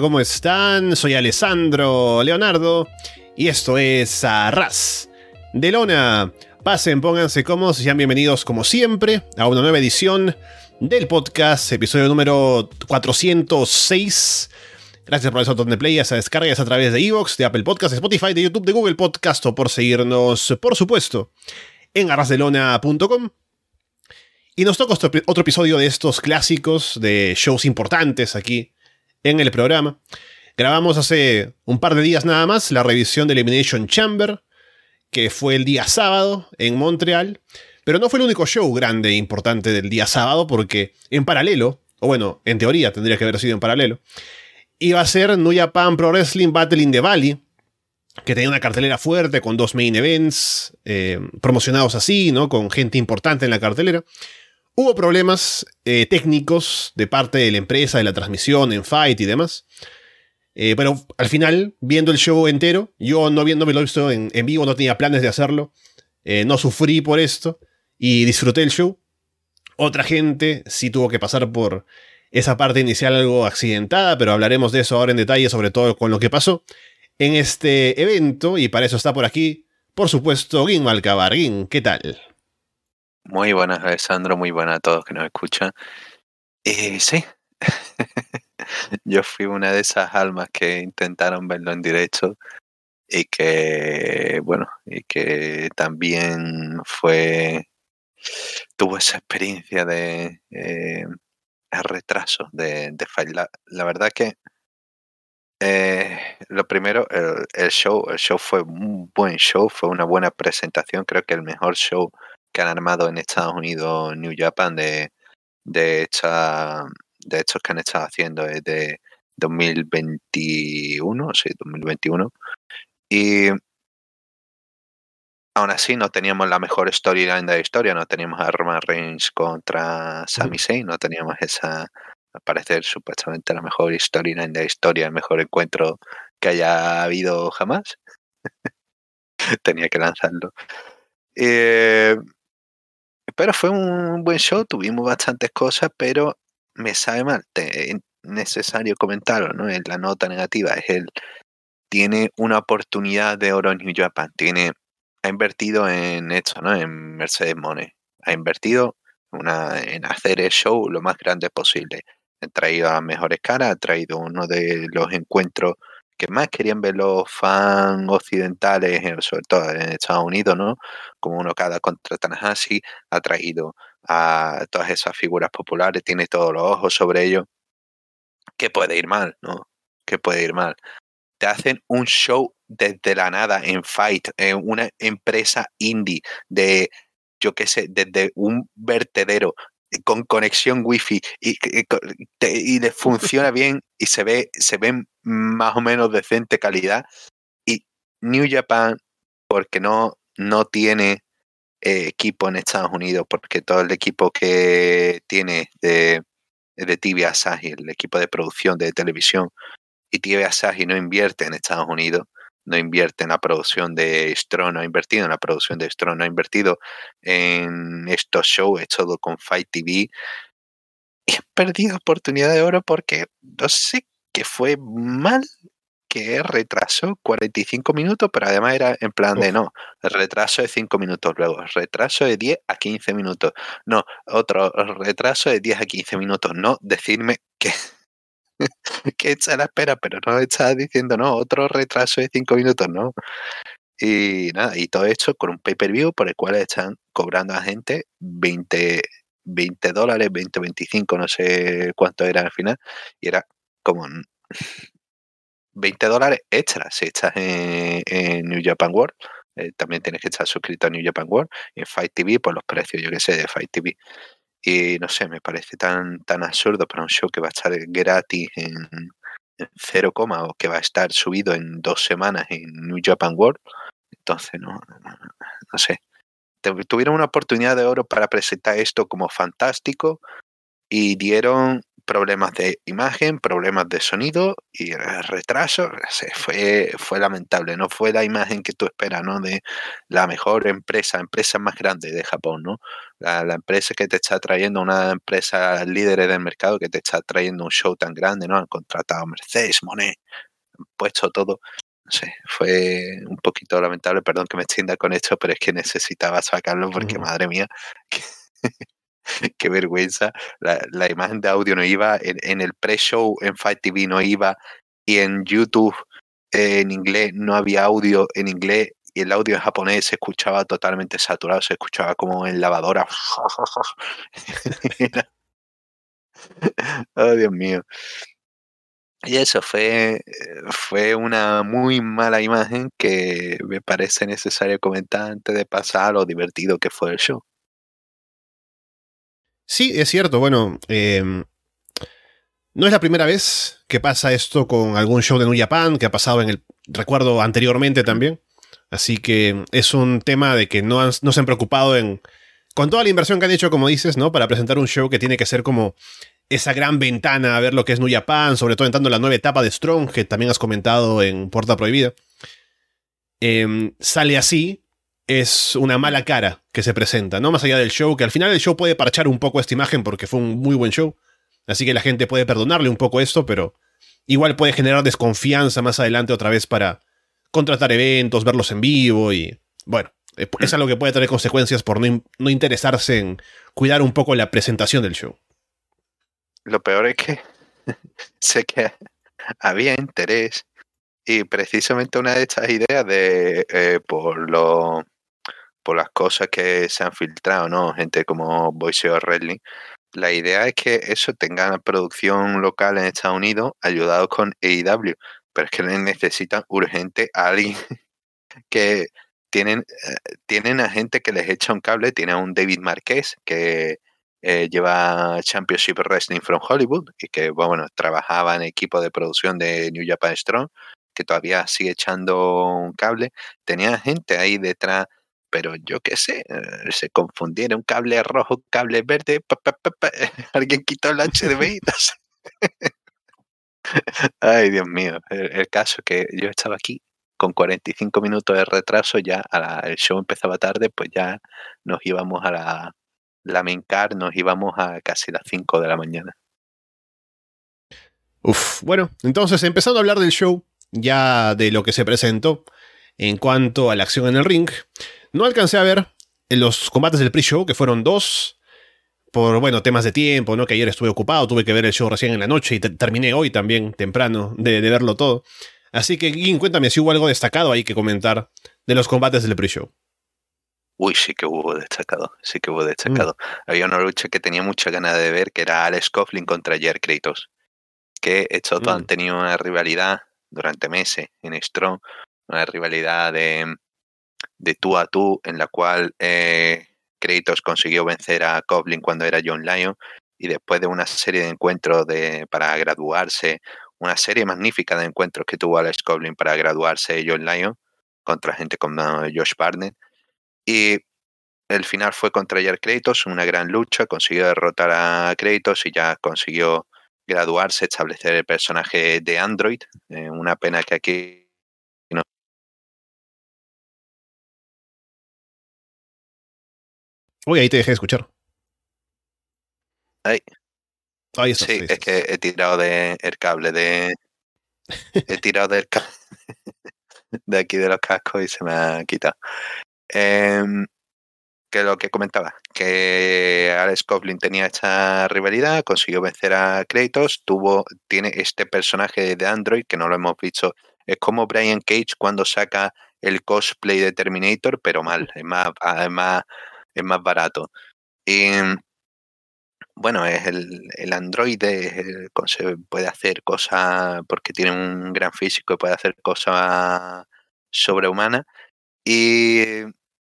¿cómo están? Soy Alessandro Leonardo y esto es Arras de Lona. Pasen, pónganse cómodos sean bienvenidos como siempre a una nueva edición del podcast, episodio número 406. Gracias por ese botón de play, esa a través de Evox, de Apple Podcast, de Spotify, de YouTube, de Google Podcast o por seguirnos, por supuesto, en arrasdelona.com. Y nos toca otro episodio de estos clásicos de shows importantes aquí en el programa. Grabamos hace un par de días nada más la revisión de Elimination Chamber, que fue el día sábado en Montreal. Pero no fue el único show grande e importante del día sábado, porque en paralelo, o bueno, en teoría tendría que haber sido en paralelo, iba a ser New Japan Pro Wrestling Battle in the Valley, que tenía una cartelera fuerte con dos main events eh, promocionados así, ¿no? Con gente importante en la cartelera. Hubo problemas eh, técnicos de parte de la empresa, de la transmisión, en Fight y demás. Eh, pero al final, viendo el show entero, yo no habiéndome visto en, vivo, no tenía planes de hacerlo. Eh, no sufrí por esto y disfruté el show. Otra gente sí tuvo que pasar por esa parte inicial algo accidentada, pero hablaremos de eso ahora en detalle, sobre todo con lo que pasó en este evento. Y para eso está por aquí, por supuesto, Gin Malcabar. ¿qué tal? Muy buenas, Alessandro. Muy buenas a todos que nos escuchan. Eh, sí, yo fui una de esas almas que intentaron verlo en directo y que, bueno, y que también fue, tuvo esa experiencia de eh, retraso, de, de La, verdad que eh, lo primero, el, el, show, el show fue un buen show, fue una buena presentación, creo que el mejor show que han armado en Estados Unidos, New Japan, de, de, esta, de estos que han estado haciendo desde 2021, sí, 2021. Y aún así no teníamos la mejor storyline de la historia, no teníamos a Roman Reigns contra Sami Zayn, no teníamos esa, al parecer, supuestamente la mejor storyline de la historia, el mejor encuentro que haya habido jamás. Tenía que lanzarlo. Eh, pero fue un buen show, tuvimos bastantes cosas, pero me sabe mal. es necesario comentarlo, ¿no? En la nota negativa es el tiene una oportunidad de oro en New Japan, tiene ha invertido en esto, ¿no? En Mercedes Money, ha invertido una, en hacer el show lo más grande posible. Ha traído a mejores caras, ha traído uno de los encuentros que más querían ver los fans occidentales, sobre todo en Estados Unidos, ¿no? Como uno cada contra Tanahashi, ha traído a todas esas figuras populares, tiene todos los ojos sobre ellos. ¿Qué puede ir mal, no? ¿Qué puede ir mal? Te hacen un show desde la nada en Fight, en una empresa indie de, yo qué sé, desde un vertedero con conexión wifi y, y, y, le funciona bien y se ve, se ve más o menos decente calidad. Y New Japan, porque no, no tiene eh, equipo en Estados Unidos, porque todo el equipo que tiene de, de TV Asahi, el equipo de producción de televisión, y TV Asahi no invierte en Estados Unidos, no invierte en la producción de Strong, no ha invertido en la producción de Strong, no ha invertido en estos shows, todo con Fight TV. Y he perdido oportunidad de oro porque no sé qué fue mal que retrasó 45 minutos, pero además era en plan de no, retraso de 5 minutos luego, retraso de 10 a 15 minutos, no, otro retraso de 10 a 15 minutos, no decirme que que echa la espera, pero no está diciendo, no, otro retraso de cinco minutos, no. Y nada, y todo esto con un pay-per-view por el cual están cobrando a gente 20, 20 dólares, 20, 25, no sé cuánto era al final, y era como 20 dólares extra si estás en, New Japan World. Eh, también tienes que estar suscrito a New Japan World y en Fight TV por los precios, yo que sé, de Fight TV. Y no sé, me parece tan, tan absurdo para un show que va a estar gratis en, en 0, o que va a estar subido en dos semanas en New Japan World. Entonces, no, no, no sé. Tuvieron una oportunidad de oro para presentar esto como fantástico y dieron problemas de imagen, problemas de sonido y retraso. Fue, fue lamentable, no fue la imagen que tú esperas, ¿no? De la mejor empresa, empresa más grande de Japón, ¿no? La, empresa que te está trayendo, una empresa líder del mercado que te está trayendo un show tan grande, ¿no? Han contratado a Mercedes, Monet, han puesto todo. No sé, fue un poquito lamentable, perdón que me extienda con esto, pero es que necesitaba sacarlo porque, madre mía, qué vergüenza. La, imagen de audio no iba, en, el pre-show en Fight TV no iba, y en YouTube en inglés no había audio en inglés, y el audio en japonés se escuchaba totalmente saturado, se escuchaba como en lavadora. oh, Dios mío. Y eso fue, fue una muy mala imagen que me parece necesario comentar antes de pasar lo divertido que fue el show. Sí, es cierto. Bueno, em, no es la primera vez que pasa esto con algún show de New Japan, que ha pasado en el recuerdo anteriormente también. Así que es un tema de que no, no se han preocupado en. Con toda la inversión que han hecho, como dices, ¿no? Para presentar un show que tiene que ser como esa gran ventana a ver lo que es New Japan, sobre todo entrando en la nueva etapa de Strong, que también has comentado en Puerta Prohibida. Em, sale así, es una mala cara que se presenta, ¿no? Más allá del show, que al final el show puede parchar un poco esta imagen porque fue un muy buen show. Así que la gente puede perdonarle un poco esto, pero igual puede generar desconfianza más adelante otra vez para contratar eventos, verlos en vivo y bueno, es algo que puede tener consecuencias por no, no interesarse en cuidar un poco la presentación del show. Lo peor es que sé que había interés y precisamente una de estas ideas de eh, por lo las cosas que se han filtrado, ¿no? Gente como Boise o Redling. La idea es que eso tenga producción local en Estados Unidos ayudado con AEW, pero es que necesitan urgente a alguien que tienen, eh, tienen a gente que les echa un cable, tiene a un David Marquez que eh, lleva Championship Wrestling from Hollywood y que bueno, trabajaba en equipo de producción de New Japan Strong, que todavía sigue echando un cable. Tenía gente ahí detrás pero yo qué sé, eh, se confundieron cable rojo, cable verde, alguien quitó el HDMI. Ay, Dios mío, el, caso es que yo estaba aquí con 45 minutos de retraso, ya el show empezaba tarde, pues ya nos íbamos a la, la main car, nos íbamos a casi las 5 de la mañana. Uf, bueno, entonces empezando a hablar del show, ya de lo que se presentó en cuanto a la acción en el ring, no alcancé a ver los combates del pre-show, que fueron dos, por, bueno, temas de tiempo, ¿no? Que ayer estuve ocupado, tuve que ver el show recién en la noche y terminé hoy también, temprano, de, verlo todo. Así que, Guin, cuéntame si hubo algo destacado ahí que comentar de los combates del pre-show. Uy, sí que hubo destacado, sí que hubo destacado. Mm. Había una lucha que tenía mucha ganas de ver, que era Alex Coughlin contra Jer Kratos. Que estos dos han mm. tenido una rivalidad durante meses en Strong, una rivalidad de, de tú a tú en la cual eh, consiguió vencer a Coblin cuando era John Lyon y después de una serie de encuentros de, para graduarse, una serie magnífica de encuentros que tuvo Alex Coblin para graduarse John Lyon contra gente como Josh Barnett y el final fue contra Jair Kratos, una gran lucha, consiguió derrotar a Kratos y ya consiguió graduarse, establecer el personaje de Android. Eh, una pena que aquí Uy, ahí te dejé de escuchar. Ahí. Ahí está, sí, es que he tirado de el cable de. he tirado del cable de aquí de los cascos y se me ha quitado. Em, que lo que comentaba, que Alex Coughlin tenía esta rivalidad, consiguió vencer a Kratos, tuvo, tiene este personaje de Android que no lo hemos visto. Es como Brian Cage cuando saca el cosplay de Terminator, pero mal, es más, además es más barato. Y bueno, es el, el androide, se puede hacer cosas, porque tiene un gran físico y puede hacer cosas sobrehumanas. Y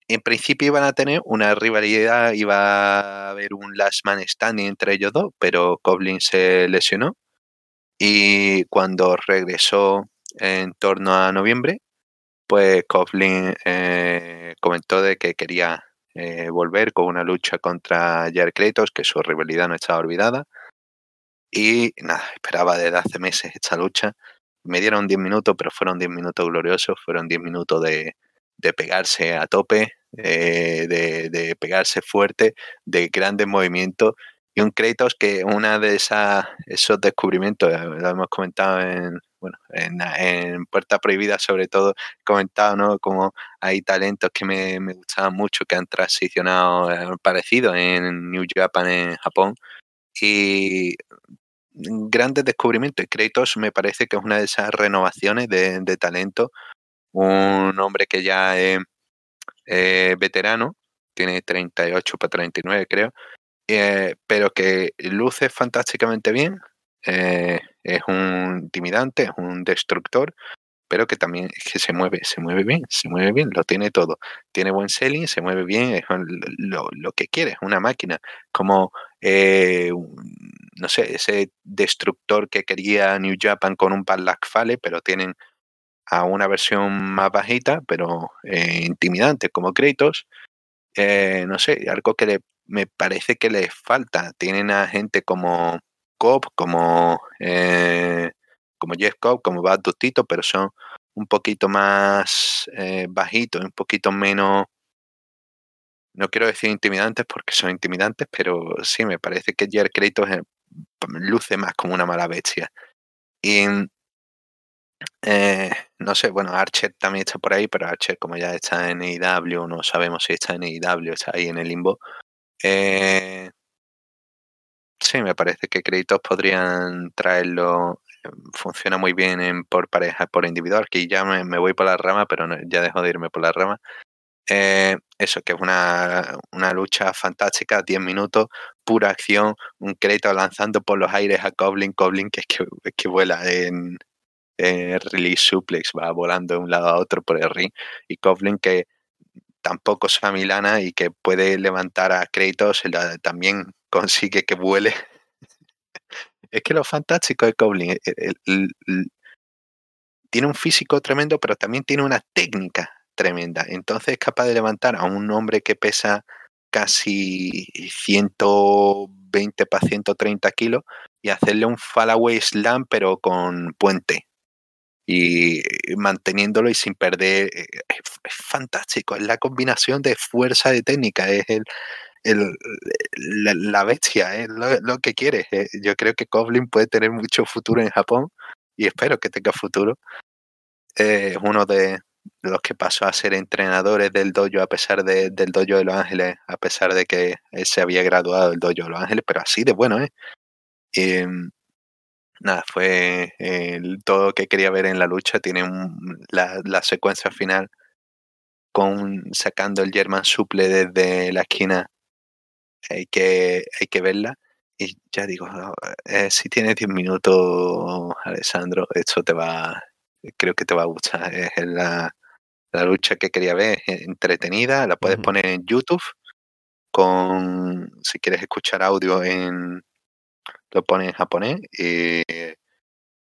en principio iban a tener una rivalidad, iba a haber un last man standing entre ellos dos, pero Coblin se lesionó. Y cuando regresó en torno a noviembre, pues Coughlin eh, comentó de que quería eh, volver con una lucha contra Jair Kratos, que su rivalidad no estaba olvidada. Y nada, esperaba desde hace meses esta lucha. Me dieron 10 minutos, pero fueron 10 minutos gloriosos, fueron 10 minutos de, de pegarse a tope, eh, de, de, pegarse fuerte, de grandes movimientos. Y un Kratos que una de esas, esos descubrimientos, eh, lo hemos comentado en, bueno, en, en Puerta Prohibida sobre todo, comentado, ¿no? Como hay talentos que me, me gustaban mucho, que han transicionado eh, parecido en New Japan, en Japón. Y grandes descubrimientos. Kratos me parece que es una de esas renovaciones de, de talento. Un hombre que ya es veterano, tiene 38 para 39 creo, eh, pero que luce fantásticamente bien. Eh, es un intimidante, es un destructor, pero que también que se mueve, se mueve bien, se mueve bien, lo tiene todo. Tiene buen selling, se mueve bien, es lo, lo que quiere, es una máquina. Como, eh, no sé, ese destructor que quería New Japan con un Padlock Fale, pero tienen a una versión más bajita, pero eh, intimidante, como Kratos. Eh, no sé, algo que le, me parece que les falta. Tienen a gente como Cobb, como, eh, como Jeff Cobb, como Bad Dustito, pero son un poquito más eh, bajitos, un poquito menos. No quiero decir intimidantes porque son intimidantes, pero sí, me parece que Jer Kratos luce más como una mala bestia. Y eh, no sé, bueno, Archer también está por ahí, pero Archer como ya está en IW, no sabemos si está en IW, está ahí en el limbo. Sí, me parece que créditos podrían traerlo. Funciona muy bien en, por pareja, por individual, que ya me, voy por la rama, pero ya dejo de irme por la rama. Eh, eso, que es una, una lucha fantástica, 10 minutos, pura acción, un crédito lanzando por los aires a Goblin, Goblin que que, que vuela en, eh, release suplex, va volando de un lado a otro por el ring, y Coughlin que tampoco es Milana y que puede levantar a Kratos, también consigue que vuele. es que lo fantástico de Coughlin, tiene un físico tremendo, pero también tiene una técnica tremenda. Entonces es capaz de levantar a un hombre que pesa casi 120 para 130 kilos y hacerle un fallaway slam pero con puente y manteniéndolo y sin perder. Eh, es, fantástico, es la combinación de fuerza de técnica, es el, la, bestia, es lo, que quiere. Eh, yo creo que Coblin puede tener mucho futuro en Japón y espero que tenga futuro. Es uno de los que pasó a ser entrenadores del dojo a pesar de, del dojo de Los Ángeles, a pesar de que él se había graduado del dojo de Los Ángeles, pero así de bueno, ¿eh? Y, nada, fue todo lo que quería ver en la lucha. Tiene la, la, secuencia final con sacando el German suple desde la esquina. Hay que, hay que verla. Y ya digo, eh, si tienes 10 minutos, Alessandro, esto te va, creo que te va a gustar. Es la, la lucha que quería ver, es entretenida, la puedes uh -huh. poner en YouTube. Con, si quieres escuchar audio en, lo pones en japonés y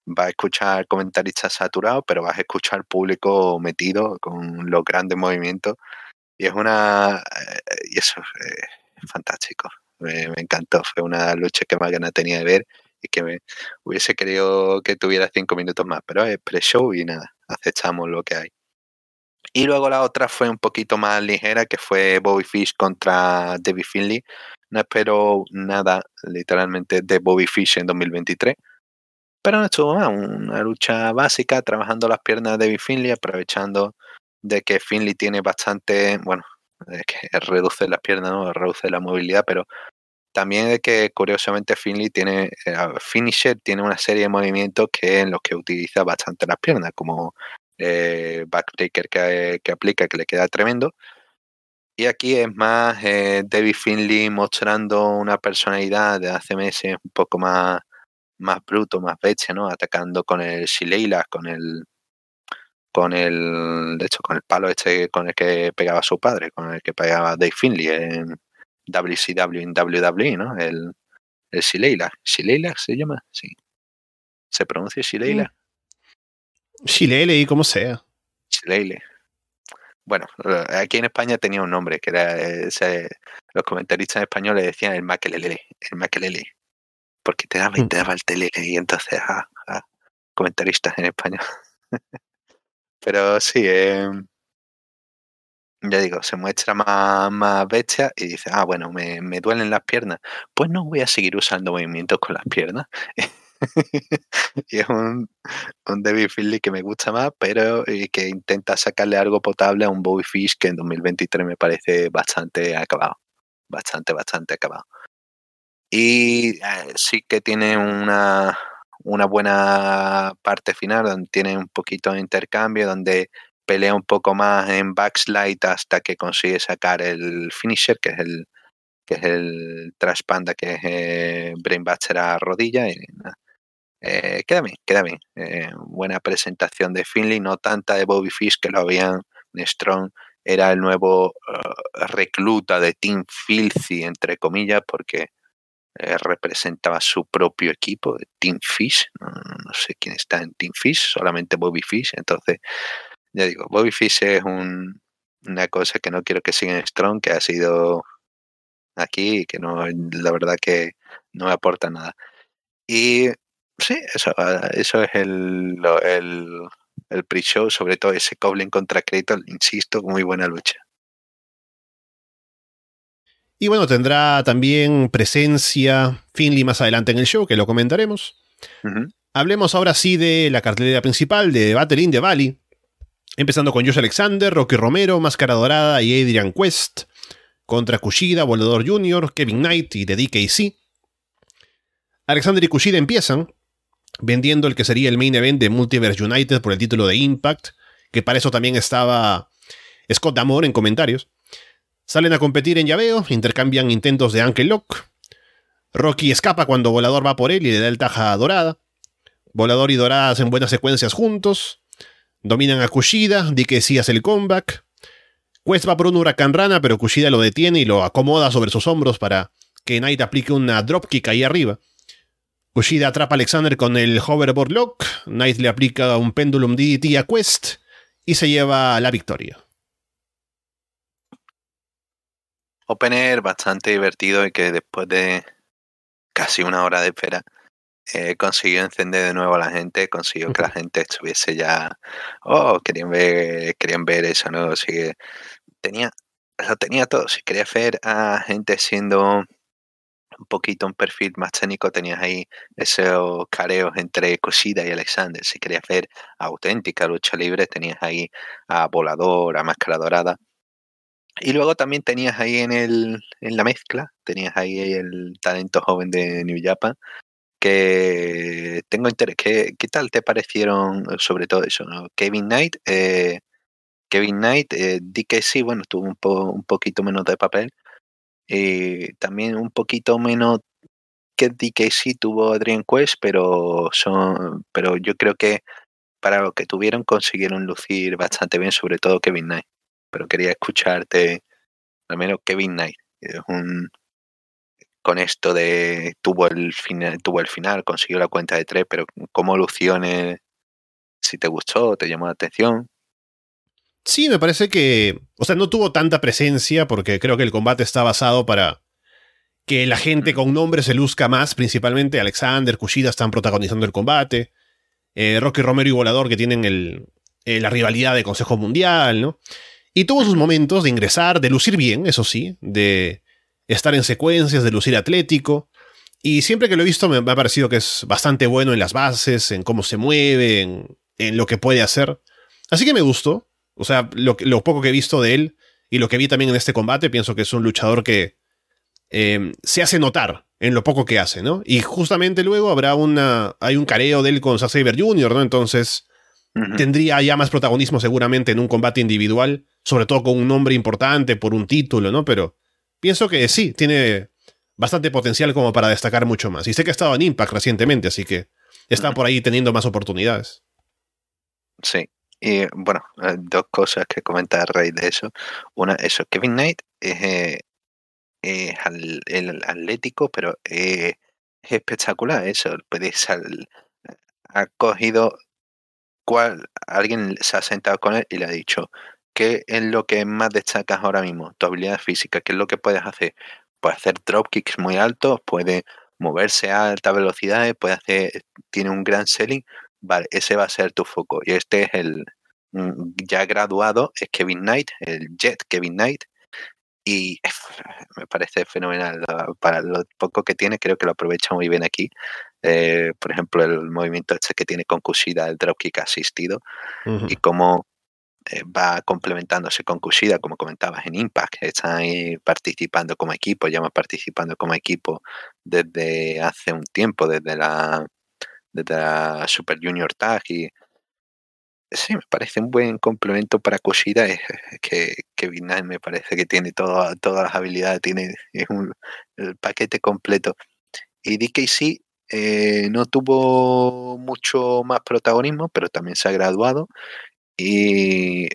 vas a escuchar comentaristas saturados, pero vas a escuchar público metido con los grandes movimientos. Y es una. Y eso es fantástico. Me, me, encantó. Fue una lucha que más ganas tenía de ver y que me hubiese querido que tuviera cinco minutos más, pero es pre-show y nada, aceptamos lo que hay. Y luego la otra fue un poquito más ligera, que fue Bobby Fish contra Debbie Finley. No espero nada, literalmente, de Bobby Fish en 2023. Pero no estuvo mal, una lucha básica, trabajando las piernas de Debbie Finley, aprovechando de que Finley tiene bastante, bueno, de que reduce las piernas, no reduce la movilidad, pero también de que curiosamente Finley tiene, eh, Finisher tiene una serie de movimientos que en los que utiliza bastante las piernas, como eh, backbreaker que, que, aplica, que le queda tremendo. Y aquí es más eh, David Finley mostrando una personalidad de hace meses un poco más, más bruto, más bestia, ¿no? Atacando con el Shileila, con el con el de hecho con el palo este con el que pegaba su padre, con el que pegaba Dave Finley en WCW en WWE, ¿no? El, el Shileila. ¿Shileila se llama? Sí. ¿Se pronuncia Shileila? Shilele y como sea. Shilele. Bueno, aquí en España tenía un nombre que era ese, los comentaristas españoles decían el Maquelele, el Maquelele. porque te daba y te daba el tele y entonces, ah, ah, comentaristas en español. Pero sí, eh, ya digo, se muestra más, más bestia y dice, ah, bueno, me, me duelen las piernas. Pues no voy a seguir usando movimientos con las piernas. y es un, un David Finley que me gusta más, pero que intenta sacarle algo potable a un Bobby Fish que en 2023 me parece bastante acabado. Bastante, bastante acabado. Y eh, sí que tiene una, una buena parte final donde tiene un poquito de intercambio, donde pelea un poco más en backslide hasta que consigue sacar el finisher, que es el que es el trash panda, que es eh, Brainbuster a rodilla. Eh, queda bien, queda bien. Eh, buena presentación de Finley, no tanta de Bobby Fish que lo habían Strong era el nuevo uh, recluta de Team Filthy, entre comillas, porque eh, representaba su propio equipo, Team Fish. No, sé quién está en Team Fish, solamente Bobby Fish. Entonces, ya digo, Bobby Fish es un, una cosa que no quiero que siga en Strong, que ha sido aquí y que no, la verdad que no me aporta nada. Y sí, eso, ah, eso es el, el, el pre-show, sobre todo ese Goblin contra Kratos, insisto, muy buena lucha. Y bueno, tendrá también presencia Finley más adelante en el show, que lo comentaremos. Uh -huh. Hablemos ahora sí de la cartelera principal de Battle in the Valley. Empezando con Josh Alexander, Rocky Romero, Máscara Dorada y Adrian Quest. Contra Kushida, Volador Jr., Kevin Knight y The DKC. Alexander y Kushida empiezan vendiendo el que sería el main event de Multiverse United por el título de Impact, que para eso también estaba Scott Damore en comentarios. Salen a competir en llaveo, intercambian intentos de Ankle Lock. Rocky escapa cuando Volador va por él y le da el taja a Dorada. Volador y Dorada hacen buenas secuencias juntos. Dominan a Kushida, DKC hace el comeback. Quest va por un huracán rana, pero Kushida lo detiene y lo acomoda sobre sus hombros para que Knight aplique una dropkick ahí arriba. Kushida atrapa a Alexander con el hoverboard lock, Knight le aplica un pendulum DDT a Quest y se lleva la victoria. Opener bastante divertido y que después de casi una hora de espera eh, consiguió encender de nuevo a la gente, consiguió que la gente estuviese ya, oh, querían ver, querían ver eso, ¿no? Así que tenía, lo tenía todo. Si quería ver a gente siendo un poquito un perfil más técnico, tenías ahí esos careos entre Cosida y Alexander. Si querías ver auténtica lucha libre, tenías ahí a Volador, a Máscara Dorada. Y luego también tenías ahí en, el, en la mezcla, tenías ahí el talento joven de New Japan, que tengo interés. ¿Qué, qué tal te parecieron sobre todo eso? ¿no? Kevin Knight, eh, Kevin Knight, eh, DKC, bueno, tuvo un, po, un poquito menos de papel, eh, también un poquito menos que DKC tuvo Adrian Quest, pero son, pero yo creo que para lo que tuvieron consiguieron lucir bastante bien, sobre todo Kevin Knight. Pero quería escucharte, al menos Kevin Knight, es un con esto de tuvo el final, tuvo el final, consiguió la cuenta de tres, pero cómo lució si te gustó, te llamó la atención. Sí, me parece que. O sea, no tuvo tanta presencia porque creo que el combate está basado para que la gente con nombre se luzca más. Principalmente Alexander, Kushida están protagonizando el combate. Eh, Rocky Romero y Volador que tienen el, eh, la rivalidad de Consejo Mundial, ¿no? Y tuvo sus momentos de ingresar, de lucir bien, eso sí, de estar en secuencias, de lucir atlético. Y siempre que lo he visto me, ha parecido que es bastante bueno en las bases, en cómo se mueve, en, lo que puede hacer. Así que me gustó. O sea, lo, poco que he visto de él y lo que vi también en este combate, pienso que es un luchador que eh, se hace notar en lo poco que hace, ¿no? Y justamente luego habrá una. Hay un careo de él con Zack Jr., ¿no? Entonces. Uh -huh. Tendría ya más protagonismo seguramente en un combate individual, sobre todo con un nombre importante por un título, ¿no? Pero pienso que sí, tiene bastante potencial como para destacar mucho más. Y sé que ha estado en Impact recientemente, así que está uh -huh. por ahí teniendo más oportunidades. Sí, y bueno, eh, dos cosas que comentar a raíz de eso. Una, eso, Kevin Knight es, eh, es al, el atlético, pero eh, es espectacular eso. Puedes al, ha cogido cual alguien se ha sentado con él y le ha dicho qué es lo que más destacas ahora mismo, tu habilidad física, qué es lo que puedes hacer. Puedes hacer dropkicks muy altos, puedes moverse a alta velocidad, puede hacer, tiene un gran selling, vale, ese va a ser tu foco. Y este es el ya graduado, es Kevin Knight, el Jet Kevin Knight, y me parece fenomenal. Para lo poco que tiene, creo que lo aprovecha muy bien aquí. Eh, por ejemplo, el movimiento este que tiene con Kushida, el dropkick asistido, y cómo eh, va complementándose con Kushida, como comentabas en Impact, están ahí participando como equipo, ya participando como equipo desde hace un tiempo, desde la, desde la Super Junior Tag y sí, me parece un buen complemento para Kushida, es que, que me parece que tiene todas las habilidades, tiene el paquete completo. Y DKC eh, no tuvo mucho más protagonismo, pero también se ha graduado y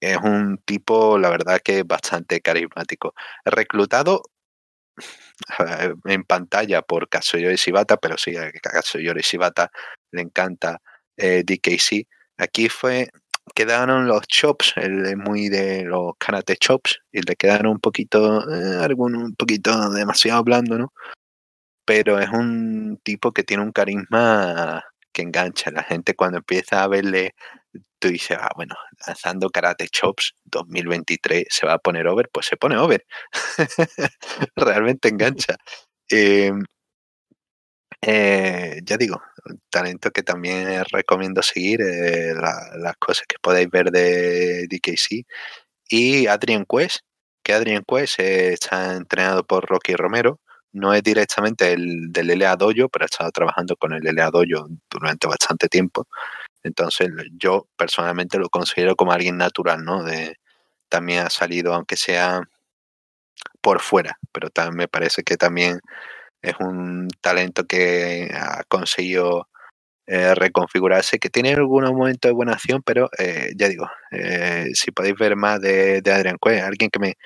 es un tipo, la verdad, que bastante carismático. Reclutado en pantalla por Katsuyori Shibata, pero sí, a Katsuyori Shibata le encanta eh, DKC. Aquí fue, quedaron los chops, es muy de los karate chops, y le quedaron un poquito, eh, algún, un poquito demasiado blando, ¿no? Pero es un tipo que tiene un carisma que engancha. La gente cuando empieza a verle, tú dices, ah, bueno, lanzando Karate Chops 2023 se va a poner over, pues se pone over. Realmente engancha. Em, eh, ya digo, talento que también recomiendo seguir, eh, las cosas que podéis ver de DKC. Y Adrian Quest, que Adrian Quest está entrenado por Rocky Romero no es directamente el del LA Dojo, pero he estado trabajando con el LA Dojo durante bastante tiempo. Entonces, yo personalmente lo considero como alguien natural, ¿no? De, también ha salido, aunque sea por fuera, pero también me parece que también es un talento que ha conseguido eh, reconfigurarse, que tiene algunos momentos de buena acción, pero eh, ya digo, eh, si podéis ver más de, de Adrian Quest, alguien que me,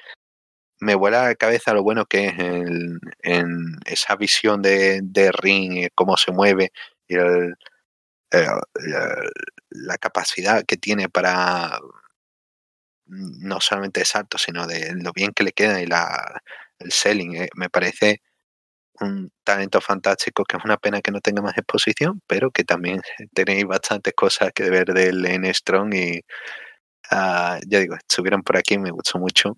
me vuela la cabeza lo bueno que es en, esa visión de, de, ring, cómo se mueve y la, capacidad que tiene para no solamente de salto, sino de lo bien que le queda y la, el selling. Eh, me parece un talento fantástico que es una pena que no tenga más exposición, pero que también tenéis bastantes cosas que ver del N Strong y ah, ya digo, estuvieron por aquí, me gustó mucho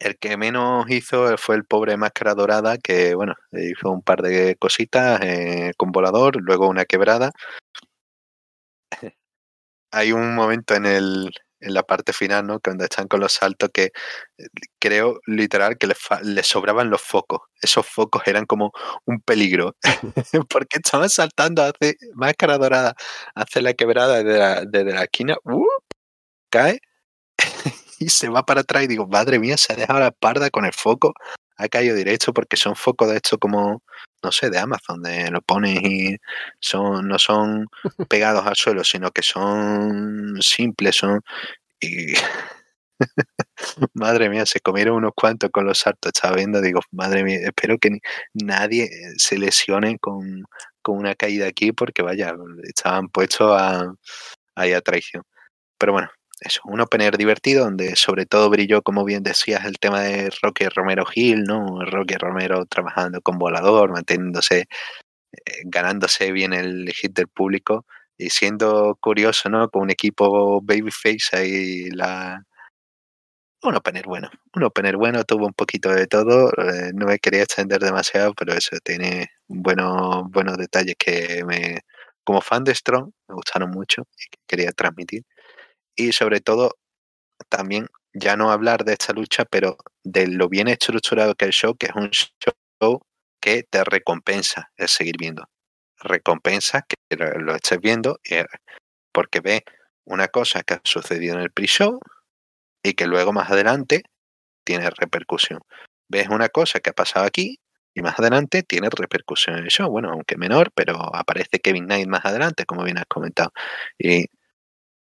el que menos hizo fue el pobre Máscara Dorada, que bueno, hizo un par de cositas eh, con volador, luego una quebrada. Hay un momento en el en la parte final, ¿no? Cuando están con los saltos que creo literal que les, sobraban los focos. Esos focos eran como un peligro. Porque estaban saltando hace máscara dorada, hace la quebrada desde la, desde la esquina, cae y se va para atrás y digo, madre mía, se ha dejado la parda con el foco, ha caído directo porque son focos de esto como, no sé, de Amazon, de lo pones y son, no son pegados al suelo, sino que son simples, son... Y... madre mía, se comieron unos cuantos con los saltos, estaba viendo, digo, madre mía, espero que nadie se lesione con, con una caída aquí porque vaya, estaban puestos a, ahí a traición. Pero bueno, eso, un opener divertido donde sobre todo brilló, como bien decías, el tema de Rocky Romero Gil, ¿no? Rocky Romero trabajando con volador, manteniéndose, eh, ganándose bien el hit del público y siendo curioso, ¿no? Con un equipo babyface ahí la... Un opener bueno, un opener bueno, tuvo un poquito de todo, eh, no me quería extender demasiado, pero eso tiene buenos, buenos detalles que me, como fan de Strong, me gustaron mucho y quería transmitir y sobre todo también ya no hablar de esta lucha, pero de lo bien estructurado que es el show, que es un show que te recompensa el seguir viendo. Recompensa que lo estés viendo eh, porque ve una cosa que ha sucedido en el pre-show y que luego más adelante tiene repercusión. Ves una cosa que ha pasado aquí y más adelante tiene repercusión en el show. Bueno, aunque menor, pero aparece Kevin Knight más adelante, como bien has comentado. Y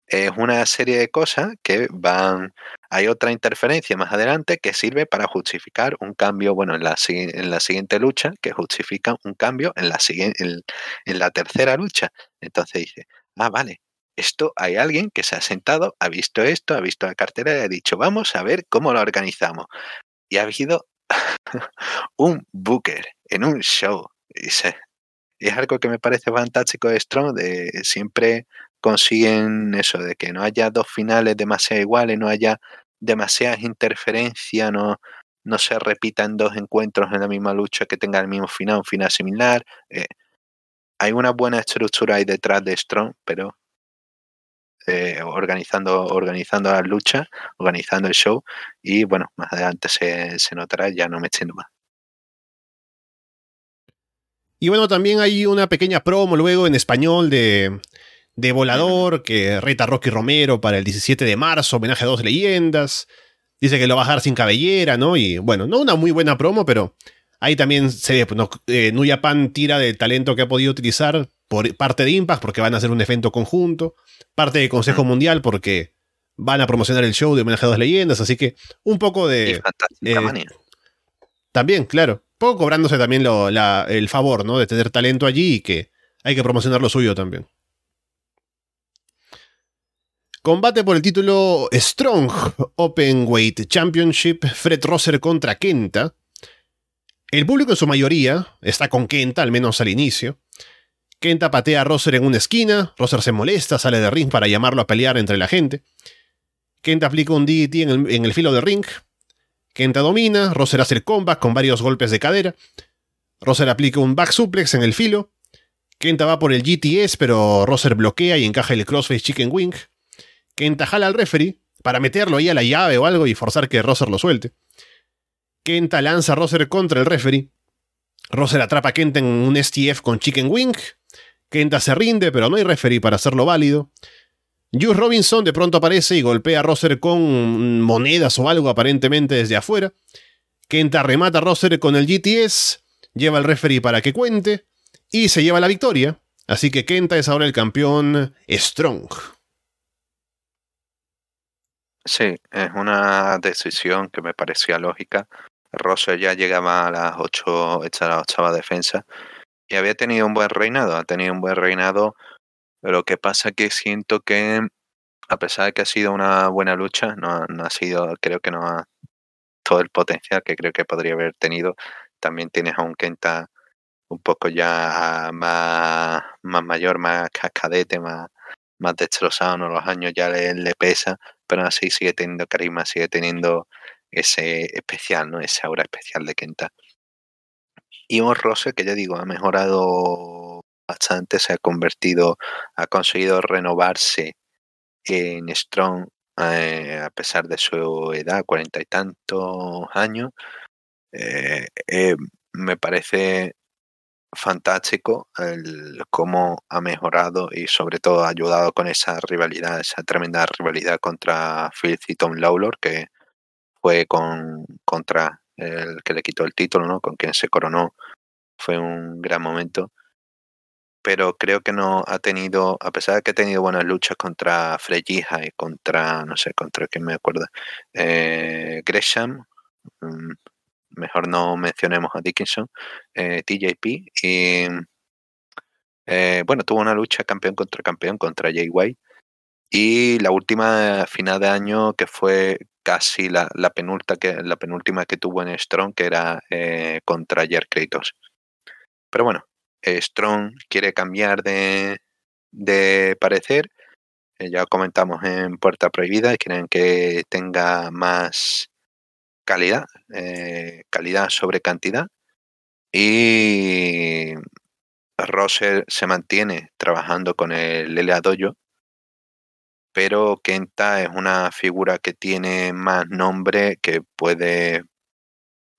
es una serie de cosas que van. Hay otra interferencia más adelante que sirve para justificar un cambio, bueno, en la, en la siguiente lucha, que justifica un cambio en la, en, en la tercera lucha. Entonces dice, ah, vale, esto hay alguien que se ha sentado, ha visto esto, ha visto la cartera y ha dicho, vamos a ver cómo lo organizamos. Y ha habido un booker, en un show. Y es algo que me parece fantástico de Strong, de siempre consiguen eso, de que no haya dos finales demasiado iguales, no haya demasiadas interferencias, no, no se repitan dos encuentros en la misma lucha que tengan el mismo final, un final similar. Eh, hay una buena estructura ahí detrás de Strong, pero eh, organizando, organizando las luchas, organizando el show y bueno, más adelante se, se notará, ya no me extiendo más. Y bueno, también hay una pequeña promo luego en español de, de Volador que reta Rocky Romero para el 17 de marzo, homenaje a dos leyendas. Dice que lo va a dejar sin cabellera, ¿no? Y bueno, no una muy buena promo, pero ahí también se ve, eh, Nuyapan tira del talento que ha podido utilizar por parte de Impact porque van a hacer un evento conjunto, parte del Consejo Mundial porque van a promocionar el show de homenaje a dos leyendas, así que un poco de... Eh, también, claro poco cobrándose también el favor, ¿no? De tener talento allí y que hay que promocionar lo suyo también. Combate por el título Strong Open Weight Championship, Fred Rosser contra Kenta. El público en su mayoría está con Kenta, al menos al inicio. Kenta patea a Rosser en una esquina, Rosser se molesta, sale de ring para llamarlo a pelear entre la gente. Kenta aplica un DDT en el, en el filo de ring, Kenta domina, Roser hace el comeback con varios golpes de cadera. Roser aplica un back suplex en el filo. Kenta va por el GTS, pero Roser bloquea y encaja el crossface chicken wing. Kenta jala al referee para meterlo ahí a la llave o algo y forzar que Roser lo suelte. Kenta lanza a Roser contra el referee. Roser atrapa a Kenta en un STF con chicken wing. Kenta se rinde, pero no hay referee para hacerlo válido. Juice Robinson de pronto aparece y golpea a Rosser con monedas o algo aparentemente desde afuera. Kenta remata a Rosser con el GTS, lleva al referee para que cuente y se lleva la victoria. Así que Kenta es ahora el campeón Strong. Sí, es una decisión que me parecía lógica. Rosser ya llegaba a las 8, hecha la octava defensa y había tenido un buen reinado. Ha tenido un buen reinado lo que pasa que siento que, a pesar de que ha sido una buena lucha, no, ha sido, creo que no ha todo el potencial que creo que podría haber tenido. También tienes a un Kenta un poco ya más, más mayor, más cascadete, más, destrozado, ¿no? los años ya le pesa, pero así sigue teniendo carisma, sigue teniendo ese especial, ¿no? Ese aura especial de Kenta. Y un Rose que ya digo, ha mejorado bastante, se ha convertido, ha conseguido renovarse en Strong eh, a pesar de su edad, cuarenta y tantos años. Eh, eh, me parece fantástico el cómo ha mejorado y sobre todo ha ayudado con esa rivalidad, esa tremenda rivalidad contra Phil y Tom Lawlor que fue con, contra el que le quitó el título, ¿no? con quien se coronó. Fue un gran momento pero creo que no ha tenido, a pesar de que ha tenido buenas luchas contra Freyija y contra, no sé, contra quién me acuerdo, eh, Gresham, mm, mejor no mencionemos a Dickinson, eh, TJP, y eh, bueno, tuvo una lucha campeón contra campeón contra Jay White, y la última final de año que fue casi la, la, que, la penúltima que tuvo en Strong, que era eh, contra Jer Kratos. Pero bueno, Strong quiere cambiar de, parecer. Eh, ya comentamos en Puerta Prohibida, quieren que tenga más calidad, eh, calidad sobre cantidad. Y Rosser se mantiene trabajando con el Lele Dojo, pero Kenta es una figura que tiene más nombre, que puede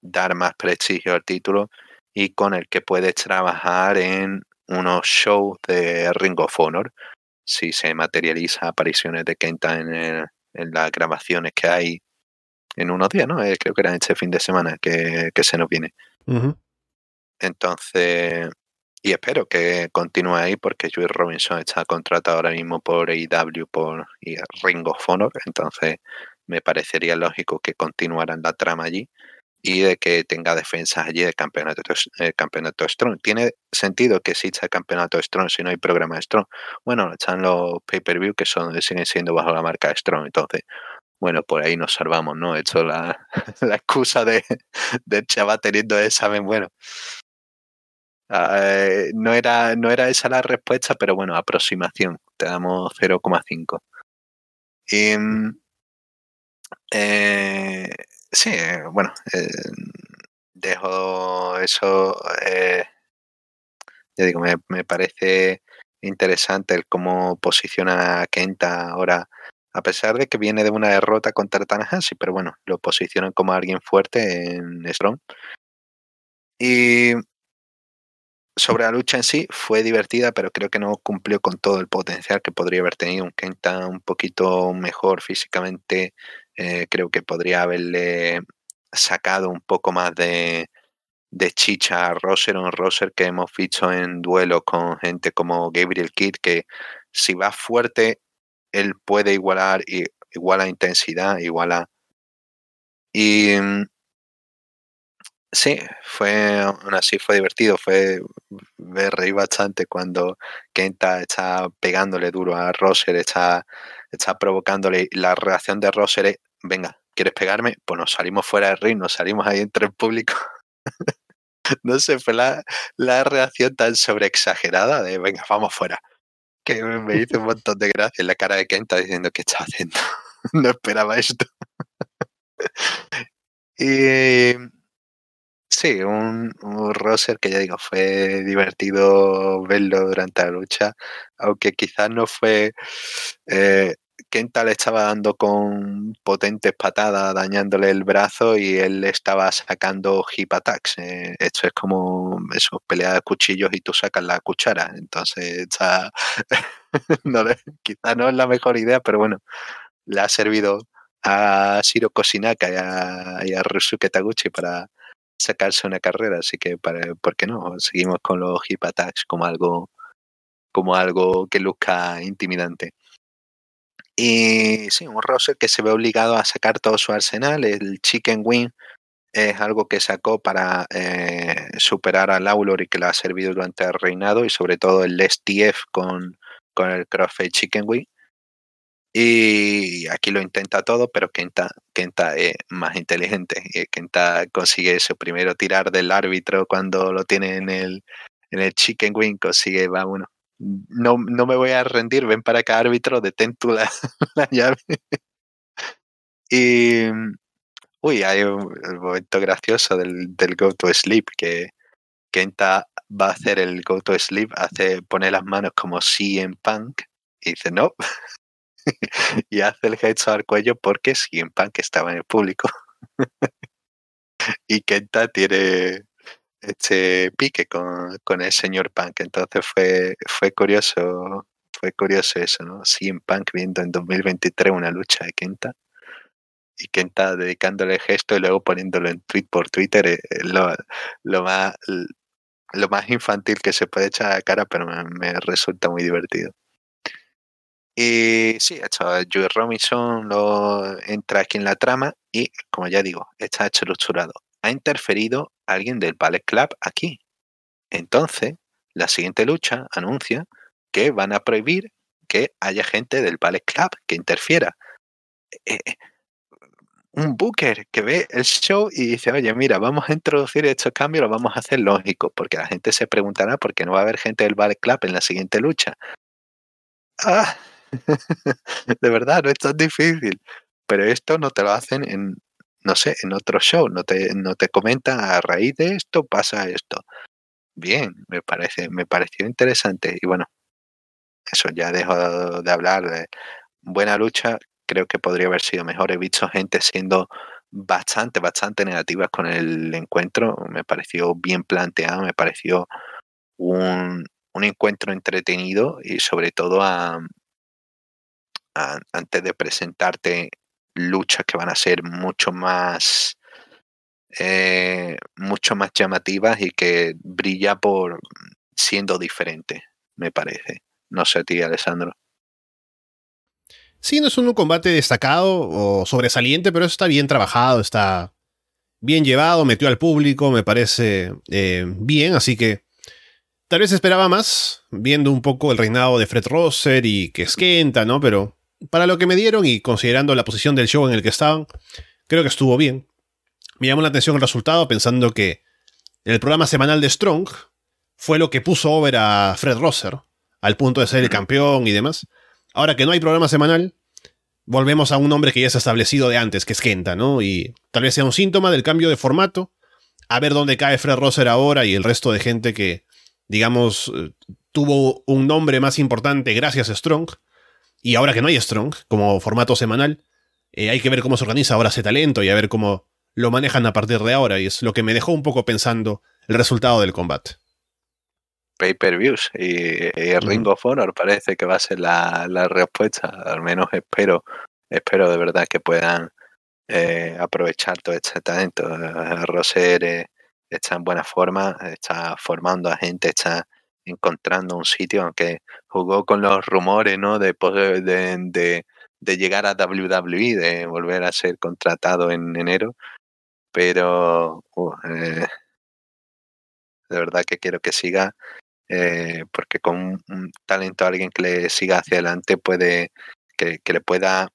dar más prestigio al título y con el que puedes trabajar en unos shows de Ring of Honor. Si se materializa apariciones de Kenta en, las grabaciones que hay en unos días, ¿no? Eh, creo que era este fin de semana que, se nos viene. Entonces, y espero que continúe ahí porque Joey Robinson está contratado ahora mismo por AEW por Ring of Honor, entonces me parecería lógico que continuaran la trama allí y de que tenga defensas allí de campeonato, eh, campeonato Strong. Tiene sentido que exista el campeonato Strong si no hay programa Strong. Bueno, están los pay-per-view que son, siguen siendo bajo la marca Strong. Entonces, bueno, por ahí nos salvamos, ¿no? He hecho la, la excusa de, de chaval teniendo examen, bueno. Eh, no, era, no era esa la respuesta, pero bueno, aproximación. Te damos 0,5. Y, mm, eh, sí, bueno, eh, dejo eso. ya digo, me, me, parece interesante el cómo posiciona a Kenta ahora, a pesar de que viene de una derrota contra Tanahashi, pero bueno, lo posicionan como alguien fuerte en Strong. Y sobre la lucha en sí fue divertida, pero creo que no cumplió con todo el potencial que podría haber tenido. Un Kenta un poquito mejor físicamente, eh, creo que podría haberle sacado un poco más de, chicha a Roser, un Roser que hemos visto en duelo con gente como Gabriel Kidd, que si va fuerte, él puede igualar, iguala intensidad, iguala. Y mm, Sí, fue aún así fue divertido, fue ver reír bastante cuando Kenta está pegándole duro a Roser, está, está provocándole la reacción de Roser es, venga, ¿quieres pegarme? Pues nos salimos fuera del ring, nos salimos ahí entre el público. no sé, fue la, la reacción tan sobreexagerada de venga, vamos fuera. Que me hizo un montón de gracia la cara de Kenta diciendo ¿qué está haciendo? no esperaba esto. y Sí, un, un roser que ya digo, fue divertido verlo durante la lucha, aunque quizás no fue... Eh, Kenta le estaba dando con potentes patadas, dañándole el brazo y él estaba sacando hip attacks. Eh, esto es como eso, pelea de cuchillos y tú sacas la cuchara. Entonces, está, no, quizás no es la mejor idea, pero bueno, le ha servido a Shiro Kosinaka y a, Ryusuke Taguchi para, sacarse una carrera, así que para, ¿por qué no? Seguimos con los hip attacks como algo, como algo que luzca intimidante. Y sí, un roster que se ve obligado a sacar todo su arsenal. El Chicken Wing es algo que sacó para eh, superar a Laulor y que le ha servido durante el reinado y sobre todo el STF con, con el CrossFit Chicken Wing. Y aquí lo intenta todo, pero Kenta, Kenta es más inteligente. Y Kenta consigue eso, primero tirar del árbitro cuando lo tiene en el, en el chicken wing, consigue, va, bueno, no, no me voy a rendir, ven para acá árbitro, detén tú la, llave. y, uy, hay un, momento gracioso del, del Go to Sleep, que Kenta va a hacer el Go to Sleep, hace, pone las manos como en Punk, y dice, no, y hace el headshot al cuello porque en Punk estaba en el público. y Kenta tiene este pique con, con, el señor Punk. Entonces fue, fue curioso, fue curioso eso, ¿no? en Punk viendo en 2023 una lucha de Kenta. Y Kenta dedicándole el gesto y luego poniéndolo en tweet por Twitter, eh, lo, lo más lo más infantil que se puede echar a cara, pero me resulta muy divertido. Y sí, hecho, Joey Robinson lo entra aquí en la trama y, como ya digo, está estructurado. Ha interferido alguien del Ballet Club aquí. Entonces, la siguiente lucha anuncia que van a prohibir que haya gente del Ballet Club que interfiera. Eh, eh, un booker que ve el show y dice, oye, mira, vamos a introducir estos cambios, lo vamos a hacer lógico, porque la gente se preguntará por qué no va a haber gente del Ballet Club en la siguiente lucha. Ah, de verdad, no es tan difícil. Pero esto no te lo hacen en, no sé, en otro show. No te, no te comentan a raíz de esto pasa esto. Bien, me parece, me pareció interesante. Y bueno, eso ya dejo de hablar de buena lucha. Creo que podría haber sido mejor. He visto gente siendo bastante, bastante negativas con el encuentro. Me pareció bien planteado, me pareció un, un encuentro entretenido y sobre todo a, antes de presentarte luchas que van a ser mucho más eh, mucho más llamativas y que brilla por siendo diferente, me parece. No sé a ti, Alessandro. Sí, no es un combate destacado o sobresaliente, pero está bien trabajado, está bien llevado, metió al público, me parece eh, bien, así que tal vez esperaba más, viendo un poco el reinado de Fred Rosser y que esquenta, ¿no? Pero para lo que me dieron y considerando la posición del show en el que estaban, creo que estuvo bien. Me llamó la atención el resultado pensando que el programa semanal de Strong fue lo que puso over a Fred Rosser, al punto de ser el campeón y demás. Ahora que no hay programa semanal, volvemos a un nombre que ya se ha establecido de antes, que es Kenta, ¿no? Y tal vez sea un síntoma del cambio de formato. A ver dónde cae Fred Rosser ahora y el resto de gente que, digamos, eh, tuvo un nombre más importante gracias a Strong. Y ahora que no hay Strong como formato semanal, eh, hay que ver cómo se organiza ahora ese talento y a ver cómo lo manejan a partir de ahora. Y es lo que me dejó un poco pensando el resultado del combate. Pay-per-views y, Ring of Honor parece que va a ser la, respuesta. Al menos espero, espero de verdad que puedan eh, aprovechar todo este talento. Roser eh, está en buena forma, está formando a gente, está encontrando un sitio, aunque jugó con los rumores ¿no? de, de, de, llegar a WWE, de volver a ser contratado en enero. Pero uh, eh, de verdad que quiero que siga, eh, porque con un talento alguien que le siga hacia adelante puede, que, le pueda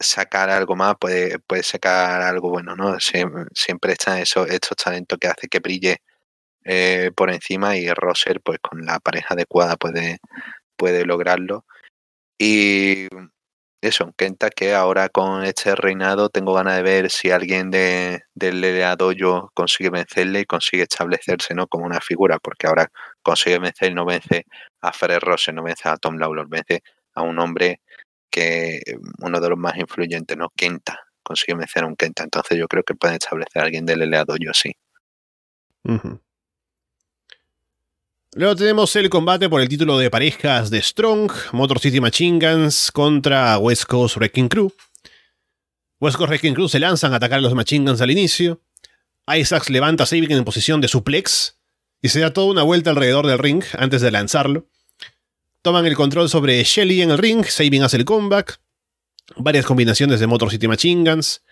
sacar algo más, puede, puede sacar algo bueno, ¿no? Siempre, están esos, estos talentos que hace que brille eh, por encima y Roser, pues con la pareja adecuada puede, puede lograrlo. Y eso, Kenta que ahora con este reinado tengo ganas de ver si alguien de, del yo consigue vencerle y consigue establecerse ¿no? como una figura, porque ahora consigue vencer, no vence a Fred Rose, no vence a Tom Lawlor, vence a un hombre que uno de los más influyentes, ¿no? Kenta, consigue vencer a un Kenta. Entonces yo creo que puede establecer a alguien del yo sí. Luego tenemos el combate por el título de parejas de Strong, Motor City Machine Guns contra West Coast Wrecking Crew. West Coast Wrecking Crew se lanzan a atacar a los Machine Guns al inicio. Isaacs levanta a Sabin en posición de suplex y se da toda una vuelta alrededor del ring antes de lanzarlo. Toman el control sobre Shelly en el ring, Sabin hace el comeback. Varias combinaciones de Motor City Machine Guns.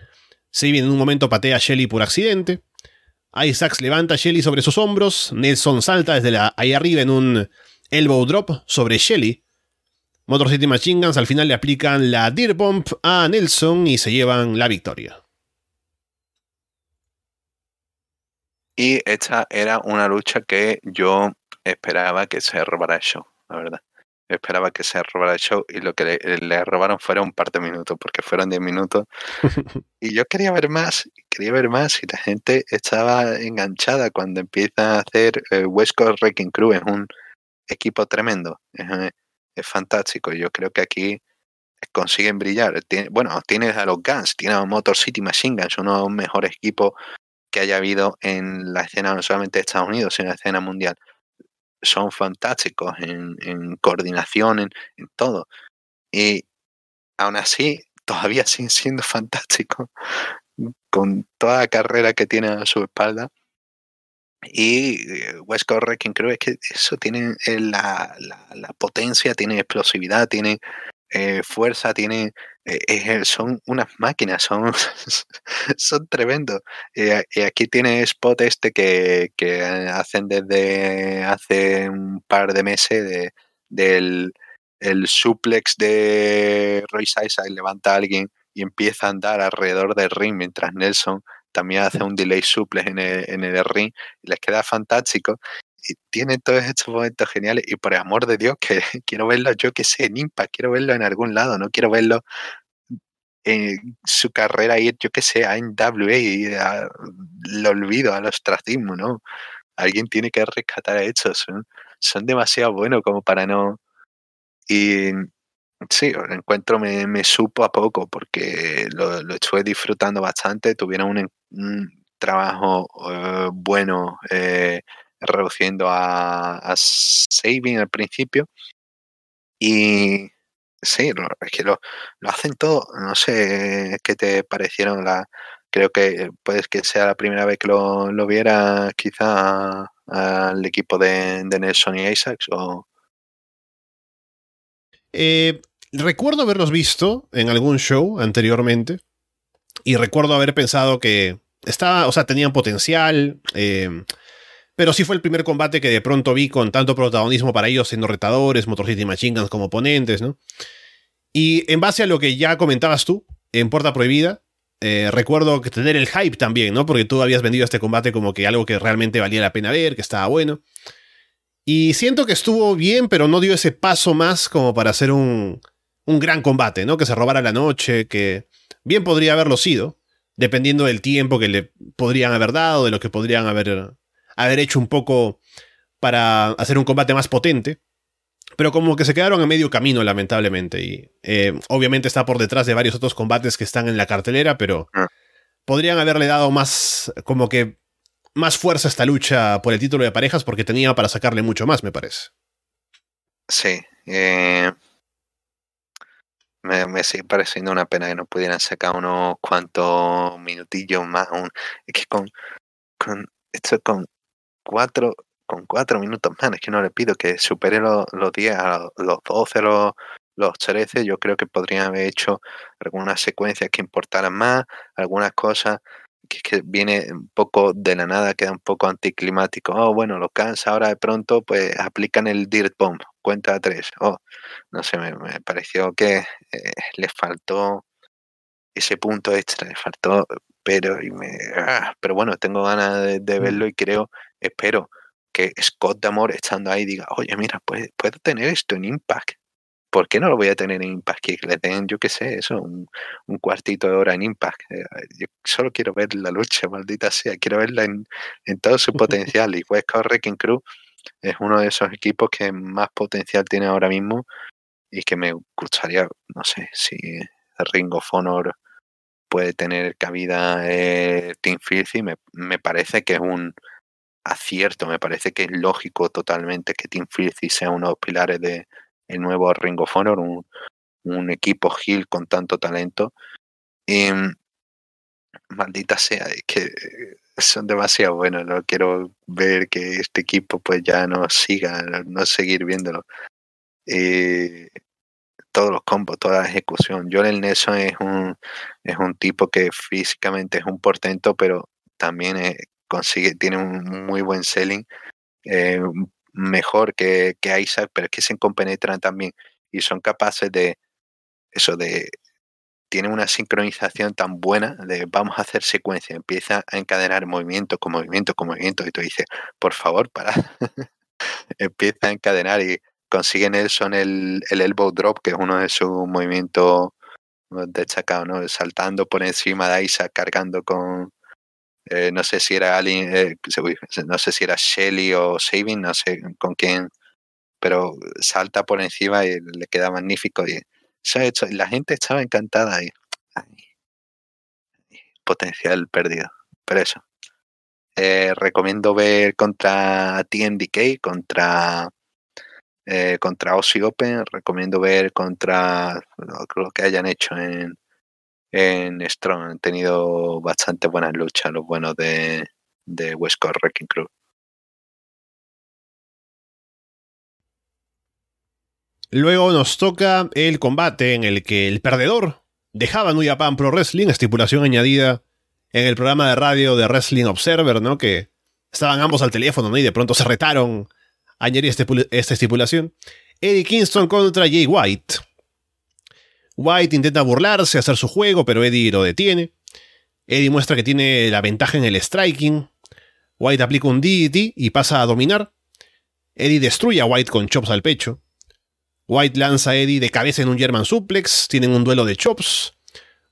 Sabin en un momento patea a Shelly por accidente. Isaacs levanta a Shelly sobre sus hombros. Nelson salta desde la, ahí arriba en un elbow drop sobre Shelly. Motor City Machine Guns al final le aplican la Deer Bomb a Nelson y se llevan la victoria. Y esta era una lucha que yo esperaba que se robara el show, la verdad esperaba que se robara el show y lo que le, robaron fuera un par de minutos, porque fueron 10 minutos. y yo quería ver más, quería ver más y la gente estaba enganchada cuando empieza a hacer eh, West Coast Wrecking Crew. Es un equipo tremendo, es, eh, fantástico. Yo creo que aquí consiguen brillar. bueno, tienes a los Guns, tienes a Motor City Machine Guns, uno de los mejores equipos que haya habido en la escena no solamente de Estados Unidos, sino en la escena mundial son fantásticos en, coordinación, en, todo. Y aún así, todavía siguen siendo fantásticos con toda la carrera que tienen a su espalda. Y eh, West Coast Wrecking Crew es que eso tiene eh, la, la, potencia, tiene explosividad, tiene eh, fuerza, tiene son unas máquinas, son, son tremendos. y aquí tiene spot este que, que, hacen desde hace un par de meses de, del el suplex de Royce Isaac, levanta a alguien empieza a andar alrededor del ring mientras Nelson también hace un delay suplex en el, en el ring y les queda fantástico y tiene todos estos momentos geniales y por amor de Dios que quiero verlo yo que sé en Impact, quiero verlo en algún lado, no quiero verlo en su carrera ir, yo que sé, en WA y lo olvido, al ostracismo, ¿no? Alguien tiene que rescatar a estos, son, demasiado buenos como para no... Y sí, el encuentro me, supo a poco porque lo, lo, estuve disfrutando bastante, tuvieron un, trabajo eh, bueno eh, reduciendo a, a Saving al principio y Sí, es que lo, hacen todo. No sé qué te parecieron la. Creo que puede que sea la primera vez que lo, lo viera quizá al equipo de, Nelson y Isaacs o. Eh, recuerdo haberlos visto en algún show anteriormente. Y recuerdo haber pensado que estaba, o sea, tenían potencial. Eh, pero sí fue el primer combate que de pronto vi con tanto protagonismo para ellos siendo retadores, Motor City Machine Guns como oponentes, ¿no? Y en base a lo que ya comentabas tú, en Puerta Prohibida, eh, recuerdo tener el hype también, ¿no? Porque tú habías vendido este combate como que algo que realmente valía la pena ver, que estaba bueno. Y siento que estuvo bien, pero no dio ese paso más como para hacer un, un gran combate, ¿no? Que se robara la noche, que bien podría haberlo sido, dependiendo del tiempo que le podrían haber dado, de lo que podrían haber, haber hecho un poco para hacer un combate más potente. Pero como que se quedaron a medio camino, lamentablemente. Y eh, obviamente está por detrás de varios otros combates que están en la cartelera, pero Ah. podrían haberle dado más, como que más fuerza a esta lucha por el título de parejas porque tenía para sacarle mucho más, me parece. Sí. eh, me, me sigue pareciendo una pena que no pudieran sacar unos cuantos minutillos más. Un, es que con, con esto con cuatro con cuatro minutos más, es que no le pido que supere los, los 10 a los, los 12, los, los 13, yo creo que podrían haber hecho algunas secuencias que importaran más, algunas cosas que, que viene un poco de la nada, queda un poco anticlimático. Oh, bueno, los cansa ahora de pronto, pues aplican el Dirt Bomb, cuenta a tres. Oh, no sé, me, me pareció que eh, le faltó ese punto extra, le faltó, pero, y me, ah, pero bueno, tengo ganas de, de verlo y creo, espero que Scott Damore estando ahí diga, oye, mira, puedo, puedo tener esto en Impact. ¿Por qué no lo voy a tener en Impact? Que le den, yo qué sé, eso, un, un cuartito de hora en Impact. Eh, Yo solo quiero ver la lucha, maldita sea. Quiero verla en, en todo su potencial. Y West Coast Wrecking Crew es uno de esos equipos que más potencial tiene ahora mismo y que me gustaría, no sé, si Ring of Honor puede tener cabida eh, Team Filthy, me, me parece que es un acierto, me parece que es lógico totalmente que Team Filthy sea uno de los pilares de el nuevo Ring of Honor, un, un equipo heel con tanto talento. Y, mm, maldita sea, que son demasiado buenos, no quiero ver que este equipo pues ya no siga, no, no seguir viéndolo. Eh, todos los combos, toda la ejecución. Joel Nelson es un, es un tipo que físicamente es un portento, pero también eh, consigue, tiene un muy buen selling, eh, mejor que, que Isaac, pero es que se compenetran también y son capaces de eso de tienen una sincronización tan buena de vamos a hacer secuencia, empieza a encadenar movimiento con movimiento con movimiento y tú dices, por favor, para. empieza a encadenar y consigue Nelson el, el elbow drop, que es uno de sus movimientos destacados, ¿no? Saltando por encima de Isaac, cargando con, eh, no sé si era alguien, eh, no sé si era Shelly o Saving, no sé con quién, pero salta por encima y le queda magnífico. Y se ha hecho, la gente estaba encantada y potencial perdido. Pero eso. Eh, recomiendo ver contra TMDK, contra eh, contra Aussie Open, recomiendo ver contra lo, lo que hayan hecho en, en Strong. Han tenido bastante buenas luchas los buenos de, de West Coast Wrecking Crew. Luego nos toca el combate en el que el perdedor dejaba New Japan Pro Wrestling, estipulación añadida en el programa de radio de Wrestling Observer, ¿no? Que estaban ambos al teléfono, ¿no? Y de pronto se retaron a añadir esta estipulación. Eddie Kingston contra Jay White. White intenta burlarse, hacer su juego, pero Eddie lo detiene. Eddie muestra que tiene la ventaja en el striking. White aplica un DDT y pasa a dominar. Eddie destruye a White con chops al pecho. White lanza a Eddie de cabeza en un German suplex. Tienen un duelo de chops.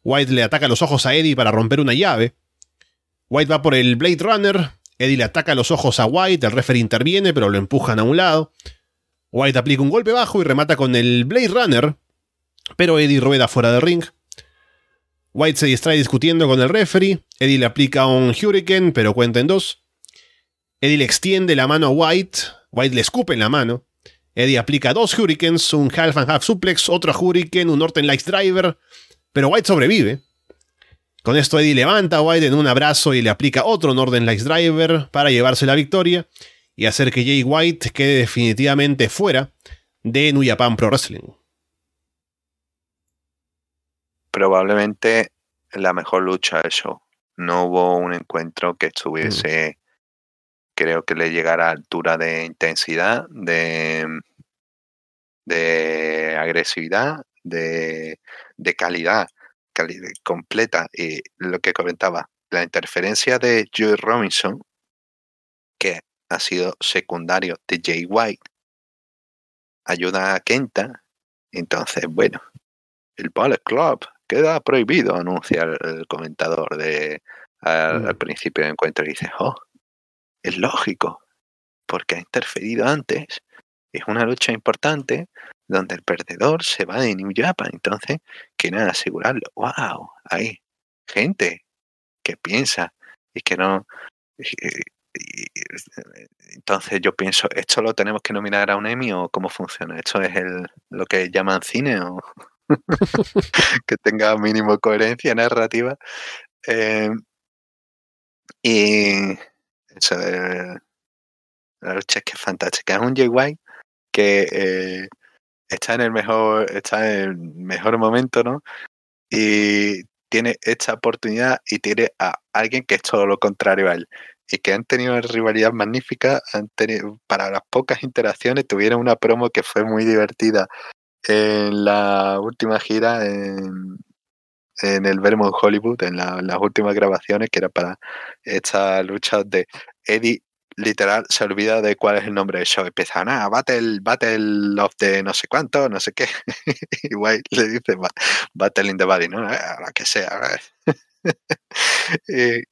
White le ataca los ojos a Eddie para romper una llave. White va por el Blade Runner. Eddie le ataca los ojos a White. El referee interviene, pero lo empujan a un lado. White aplica un golpe bajo y remata con el Blade Runner. Pero Eddie rueda fuera del ring. White se distrae discutiendo con el referee. Eddie le aplica un Hurricane, pero cuenta en dos. Eddie le extiende la mano a White. White le escupe en la mano. Eddie aplica dos Hurricanes, un Half and Half Suplex, otro Hurricane, un Northern Lights Driver. Pero White sobrevive. Con esto Eddie levanta a White en un abrazo y le aplica otro Northern Lights Driver para llevarse la victoria y hacer que Jay White quede definitivamente fuera de New Japan Pro Wrestling. Probablemente la mejor lucha del show. No hubo un encuentro que estuviese, mm. creo que le llegara a altura de intensidad, de, de agresividad, de, de calidad, calidad completa. Y lo que comentaba, la interferencia de Joey Robinson, que ha sido secundario de Jay White. Ayuda a Kenta. Entonces, bueno, el Ballet Club queda prohibido, anuncia el, comentador de al, al, mm. principio del encuentro y dice, oh, es lógico, porque ha interferido antes. Es una lucha importante donde el perdedor se va de New Japan. Entonces, quieren asegurarlo. ¡Wow! Hay gente que piensa y que no. entonces yo pienso, ¿esto lo tenemos que nominar a un Emmy o cómo funciona? ¿Esto es el, lo que llaman cine o que tenga mínimo coherencia narrativa? Eh, y eso de la lucha es que es fantástica. Es un Jay que eh, está en el mejor, está en el mejor momento, ¿no? Y tiene esta oportunidad y tiene a alguien que es todo lo contrario a él. Y que han tenido una rivalidad magnífica, han tenido, para las pocas interacciones tuvieron una promo que fue muy divertida en la última gira en, en el Vermont Hollywood, en las últimas grabaciones, que era para esta lucha de Eddie literal se olvida de cuál es el nombre del show. Empieza, ah, Battle, Battle of the no sé cuánto, no sé qué. y White le dice, Battle in the Body, ¿no? Eh, a la que sea. y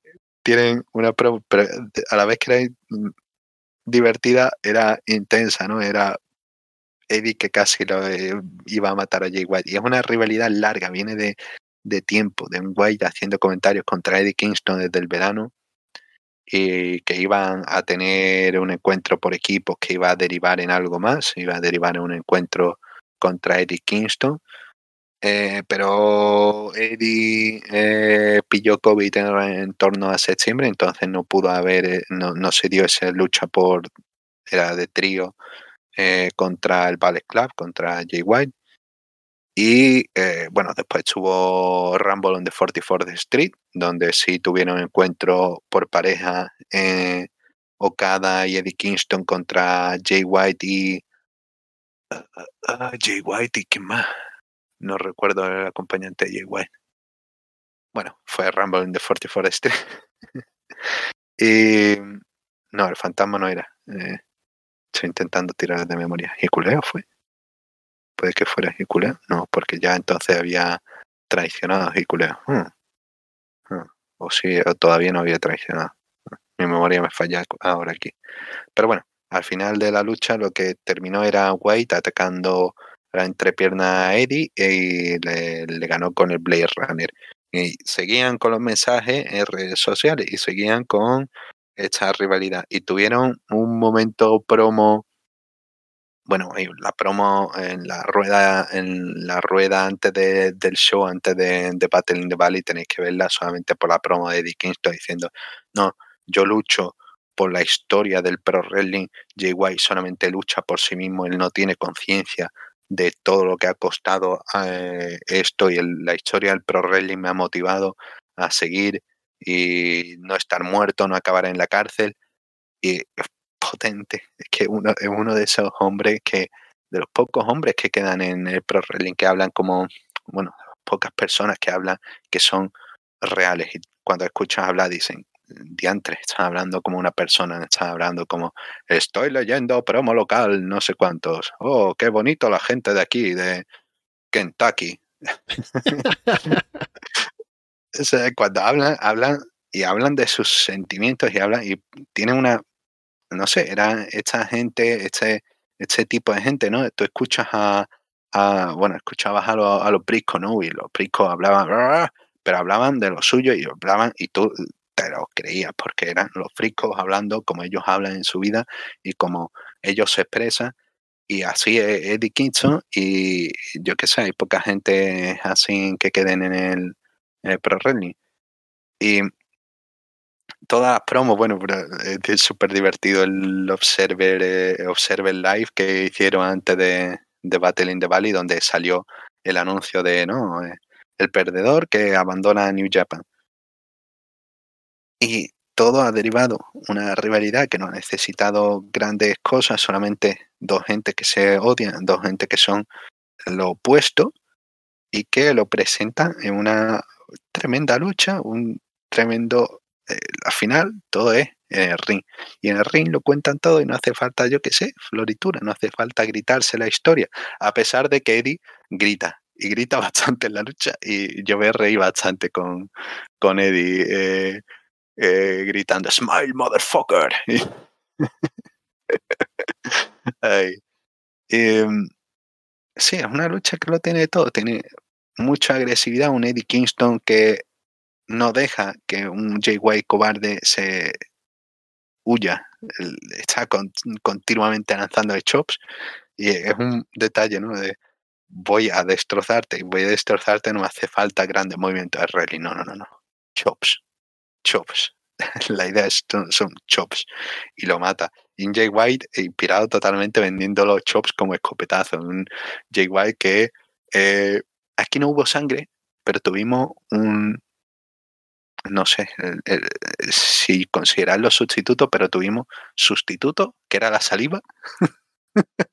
tienen una pero a la vez que era divertida, era intensa, ¿no? Era Eddie que casi lo eh, iba a matar a Jay White. Y es una rivalidad larga, viene de, de tiempo, de un White haciendo comentarios contra Eddie Kingston desde el verano y que iban a tener un encuentro por equipos que iba a derivar en algo más, iba a derivar en un encuentro contra Eddie Kingston. Eh, pero Eddie eh, pilló COVID en, torno a septiembre, entonces no pudo haber, eh, no, no se dio esa lucha por, era de trío contra el Ballet Club, contra Jay White. Y eh, bueno, después tuvo Rumble on the 44th Street, donde sí tuvieron encuentro por pareja eh, Okada y Eddie Kingston contra Jay White y. Uh, Jay White y quién más. No recuerdo el acompañante de Jay White. Bueno, fue Rumble on the 44th Street. y. No, el fantasma no era. Eh, estoy intentando tirar de memoria. ¿Y culeo fue? puede que fuera Hikuleo. No, porque ya entonces había traicionado a Hikuleo. Hmm. Hmm. O si todavía no había traicionado. Mi memoria me falla ahora aquí. Pero bueno, al final de la lucha lo que terminó era White atacando la entrepierna a Eddie y le, le ganó con el Blade Runner. Y seguían con los mensajes en redes sociales y seguían con esta rivalidad. Y tuvieron un momento promo bueno, la promo en la rueda, en la rueda antes del show, antes de, de, Battle in the Valley, tenéis que verla solamente por la promo de Eddie Kingston diciendo, no, yo lucho por la historia del pro wrestling, Jay White solamente lucha por sí mismo, él no tiene conciencia de todo lo que ha costado eh, esto y la historia del pro wrestling me ha motivado a seguir y no estar muerto, no acabar en la cárcel. Y potente. Es que uno, es uno de esos hombres que, de los pocos hombres que quedan en el Pro que hablan como, bueno, pocas personas que hablan que son reales. Y cuando escuchas hablar dicen, diantre, están hablando como una persona, están hablando como, estoy leyendo promo local, no sé cuántos. Oh, qué bonito la gente de aquí, de Kentucky. cuando hablan, hablan y hablan de sus sentimientos y hablan y tienen una no sé, era esta gente, este, este tipo de gente, ¿no? Tú escuchas a, a bueno, escuchabas a, los, a los briscos, ¿no? Y los briscos hablaban, pero hablaban de lo suyo y hablaban, y tú te lo creías, porque eran los friscos hablando como ellos hablan en su vida y como ellos se expresan. Y así es Eddie Kingston, y yo qué sé, hay poca gente así que queden en el, en el Pro. Y todas las promos, bueno, es súper divertido el Observer, eh, Observer Live que hicieron antes de, de, Battle in the Valley, donde salió el anuncio de, ¿no? Eh, el perdedor que abandona New Japan. Y todo ha derivado una rivalidad que no ha necesitado grandes cosas, solamente dos gente que se odian, dos gente que son lo opuesto y que lo presentan en una tremenda lucha, un tremendo eh, al final todo es en el ring. Y en el ring lo cuentan todo y no hace falta, yo qué sé, floritura, no hace falta gritarse la historia, a pesar de que Eddie grita y grita bastante en la lucha y yo me reí bastante con, con Eddie eh, eh, gritando Smile, motherfucker. Em, sí, es una lucha que lo tiene todo, tiene mucha agresividad, un Eddie Kingston que no deja que un Jay White cobarde se huya, está continuamente lanzando chops y es un detalle, ¿no? De voy a destrozarte y voy a destrozarte, no me hace falta grandes movimientos de rally, no, no, no, no, chops, chops. La idea es, son chops y lo mata. Y Jay White inspirado totalmente vendiendo los chops como escopetazo. Un Jay White que eh, aquí no hubo sangre, pero tuvimos un, no sé si considerarlo sustituto, pero tuvimos sustituto, que era la saliva.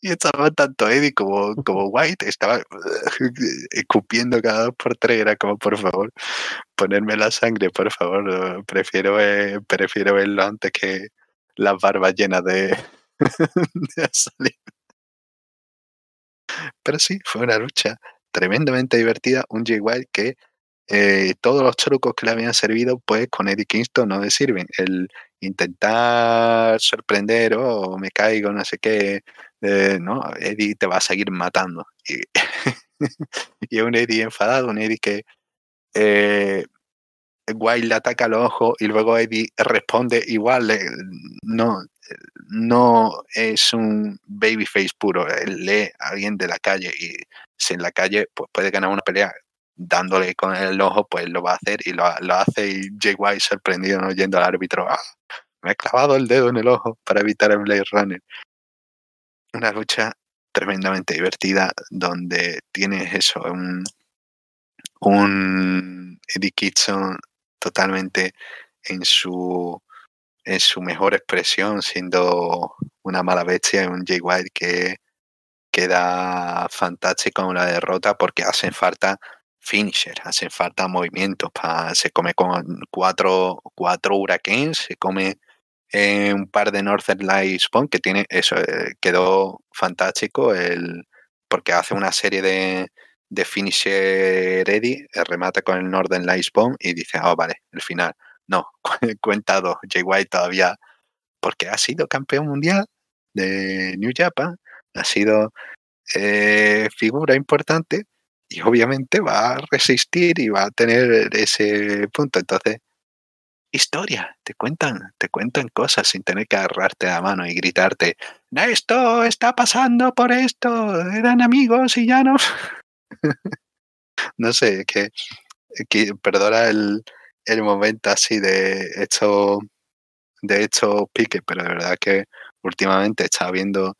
y estaba tanto Eddie como, como White, estaba escupiendo cada dos por tres, era como, por favor, ponerme la sangre, por favor, prefiero, prefiero verlo antes que las barbas llenas de saliva. Pero sí, fue una lucha tremendamente divertida, un Jay White que eh, todos los trucos que le habían servido, pues con Eddie Kingston no le sirven. El intentar sorprender, o oh, me caigo, no sé qué, eh, no, Eddie te va a seguir matando. Y, y un Eddie enfadado, un Eddie que eh, Wild le ataca al ojo y luego Eddie responde igual, no, no es un babyface puro, lee a alguien de la calle y si en la calle pues puede ganar una pelea dándole con el ojo, pues lo va a hacer y lo, hace y Jay White sorprendido no yendo al árbitro, ah, me he clavado el dedo en el ojo para evitar el Blade Runner. Una lucha tremendamente divertida donde tienes eso, un, un Eddie Kitson totalmente en su en su mejor expresión, siendo una mala bestia, un Jay White que queda fantástico en la derrota porque hacen falta finisher, hacen falta movimientos. para se come con cuatro, cuatro huracanes, se come eh, un par de Northern Lights que tiene eso, eh, quedó fantástico el, porque hace una serie de, de finisher ready, eh, remata con el Northern Lights Bomb y dice, oh, vale, el final. No, cuenta dos. Jay White todavía, porque ha sido campeón mundial de New Japan, ha sido figura importante, y obviamente va a resistir y va a tener ese punto. Entonces, historia, te cuentan, te cuentan cosas sin tener que agarrarte la mano y gritarte, esto está pasando por esto, eran amigos y ya no. no sé, que, que perdona el, el momento así de hecho, de hecho pique, pero de verdad que últimamente estaba viendo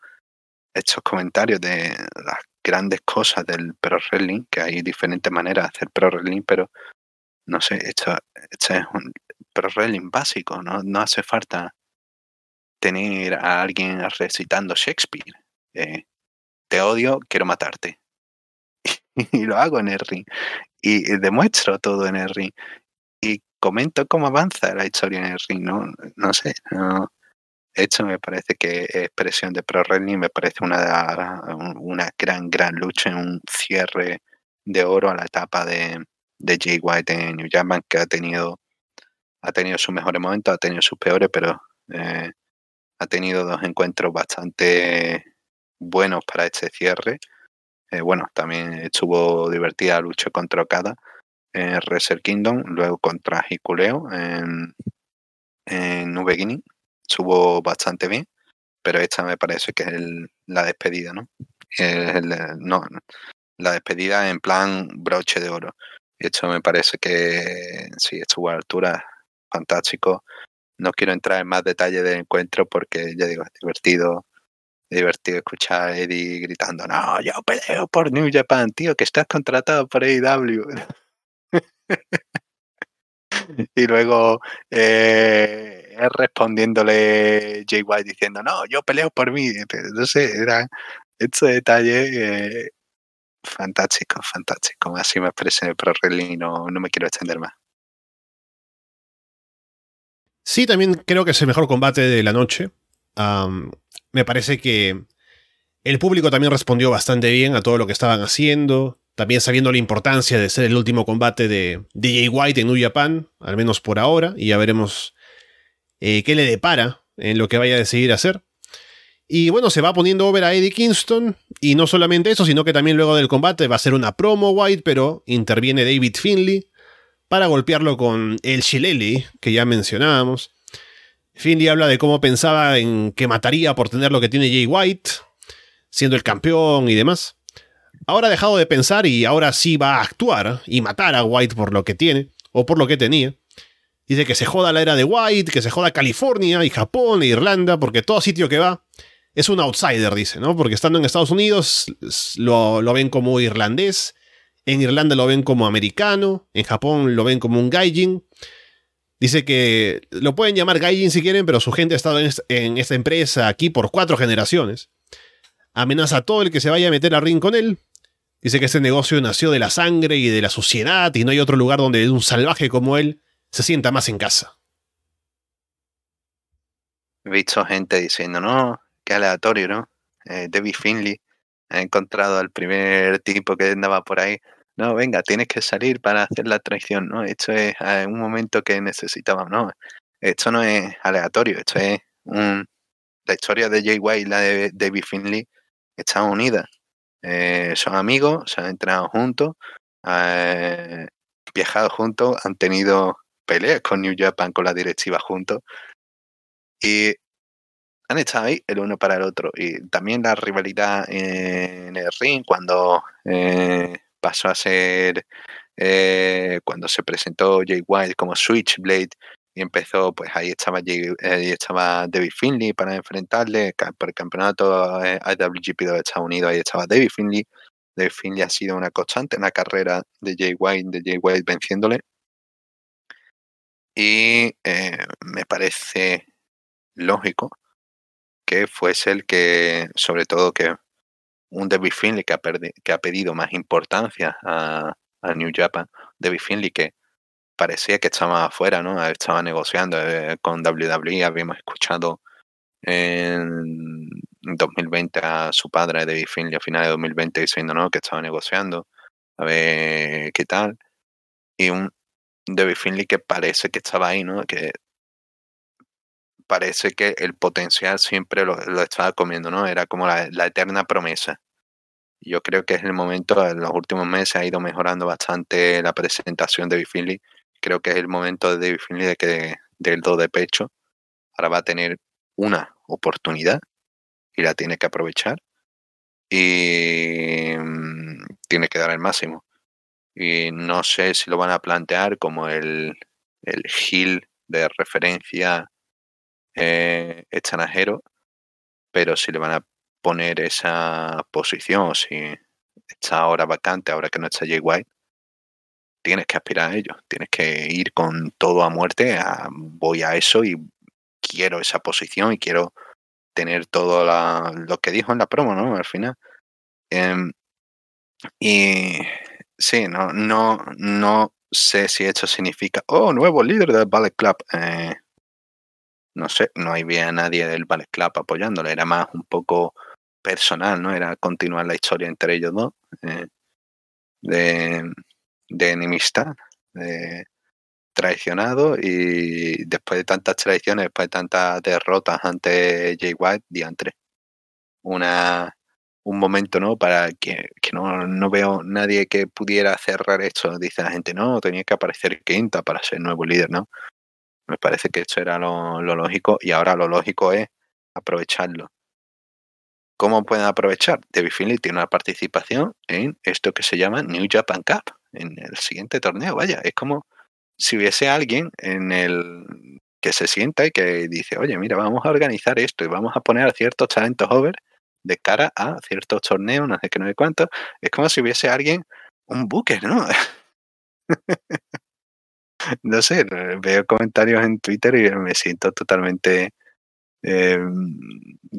estos comentarios de las grandes cosas del pro wrestling, que hay diferentes maneras de hacer pro wrestling, pero no sé, esto, esto es un pro wrestling básico, no, no hace falta tener a alguien recitando Shakespeare. Eh, te odio, quiero matarte. y lo hago en el ring. Y demuestro todo en el ring. Y comento cómo avanza la historia en el ring. No, no sé, esto me parece que es expresión de Pro Wrestling, me parece una, una gran, gran lucha en un cierre de oro a la etapa de, de Jay White en New Japan, que ha tenido, ha tenido sus mejores momentos, ha tenido sus peores, pero eh, ha tenido dos encuentros bastante buenos para este cierre. Eh, bueno, también estuvo divertida la lucha contra Okada en Reser Kingdom, luego contra Hikuleo en, en New Beginning estuvo bastante bien, pero esta me parece que es la despedida, ¿no? no, la despedida en plan broche de oro. Esto me parece que sí, estuvo a altura, fantástico. No quiero entrar en más detalle del encuentro porque ya digo, es divertido, divertido escuchar a Eddie gritando, no, yo peleo por New Japan, tío, que estás contratado por AEW. y luego eh, respondiéndole Jay White diciendo, no, yo peleo por mí. No sé, era este detalle eh, fantástico, fantástico. Así me expresé el Pro y no, no me quiero extender más. Sí, también creo que es el mejor combate de la noche. me parece que el público también respondió bastante bien a todo lo que estaban haciendo. También sabiendo la importancia de ser el último combate de DJ White en New Japan, al menos por ahora, y ya veremos eh, qué le depara en lo que vaya a decidir hacer. Y bueno, se va poniendo over a Eddie Kingston. Y no solamente eso, sino que también luego del combate va a ser una promo White, pero interviene David Finley para golpearlo con el Shillelagh, que ya mencionábamos. Finley habla de cómo pensaba en que mataría por tener lo que tiene Jay White, siendo el campeón y demás. Ahora ha dejado de pensar y ahora sí va a actuar y matar a White por lo que tiene, o por lo que tenía. Dice que se joda la era de White, que se joda California y Japón e Irlanda, porque todo sitio que va es un outsider, dice, ¿no? Porque estando en Estados Unidos lo, ven como irlandés, en Irlanda lo ven como americano, en Japón lo ven como un gaijin. Dice que lo pueden llamar gaijin si quieren, pero su gente ha estado en, esta empresa aquí por cuatro generaciones. Amenaza a todo el que se vaya a meter al ring con él. Dice que este negocio nació de la sangre y de la suciedad y no hay otro lugar donde un salvaje como él se sienta más en casa. He visto gente diciendo, no, qué aleatorio, ¿no? Eh, David Finley ha encontrado al primer tipo que andaba por ahí. No, venga, tienes que salir para hacer la traición, ¿no? Esto es eh, un momento que necesitábamos, ¿no? Esto no es aleatorio, esto es un... La historia de Jay White y la de David Finley están unidas. Eh, son amigos, se han entrenado juntos, eh, viajado juntos, han tenido peleas con New Japan, con la directiva juntos. Y han estado ahí el uno para el otro. Y también la rivalidad en el ring cuando eh, pasó a ser, cuando se presentó Jay White como Switchblade y empezó, pues ahí estaba, ahí estaba David Finley para enfrentarle por el campeonato eh, IWGP de Estados Unidos, ahí estaba David Finley. David Finley ha sido una constante en la carrera de Jay White, de Jay White venciéndole. Y me parece lógico que fuese el que, sobre todo, que un David Finley que ha, que ha pedido más importancia a, New Japan, David Finley que parecía que estaba afuera, ¿no? Estaba negociando eh, con WWE, habíamos escuchado en 2020 a su padre David Finley a finales de 2020 diciendo no que estaba negociando a ver qué tal y un David Finley que parece que estaba ahí no que parece que el potencial siempre lo, estaba comiendo, ¿no? Era como la, eterna promesa. Yo creo que es el momento, en los últimos meses ha ido mejorando bastante la presentación de David Finley. Creo que es el momento de David Finley de que del do de pecho. Ahora va a tener una oportunidad y la tiene que aprovechar. Y mm, tiene que dar el máximo. Y no sé si lo van a plantear como el, el Gil de referencia eh, extranjero, pero si le van a poner esa posición, si está ahora vacante, ahora que no está Jay White, tienes que aspirar a ello, tienes que ir con todo a muerte, voy a eso y quiero esa posición y quiero tener todo lo que dijo en la promo, ¿no? Al final. Em, y sí, no, no, no sé si esto significa, oh, nuevo líder del Ballet Club. Eh, no sé, no había nadie del Ballet Club apoyándole, era más un poco personal, ¿no? Era continuar la historia entre ellos dos, eh, de, de, enemistad, de traicionado y después de tantas traiciones, después de tantas derrotas ante Jay White, diantre. Una, un momento, ¿no? Para que, que no, no, veo nadie que pudiera cerrar esto. Dice la gente, no, tenía que aparecer quinta para ser nuevo líder, ¿no? Me parece que esto era lo, lógico y ahora lo lógico es aprovecharlo. ¿Cómo pueden aprovechar? David Finley tiene una participación en esto que se llama New Japan Cup, en el siguiente torneo. Vaya, es como si hubiese alguien en el que se sienta y que dice, oye, mira, vamos a organizar esto y vamos a poner a ciertos talentos over de cara a ciertos torneos, no sé qué, no sé cuánto. Es como si hubiese alguien, un buque, ¿no? no sé, veo comentarios en Twitter y me siento totalmente eh,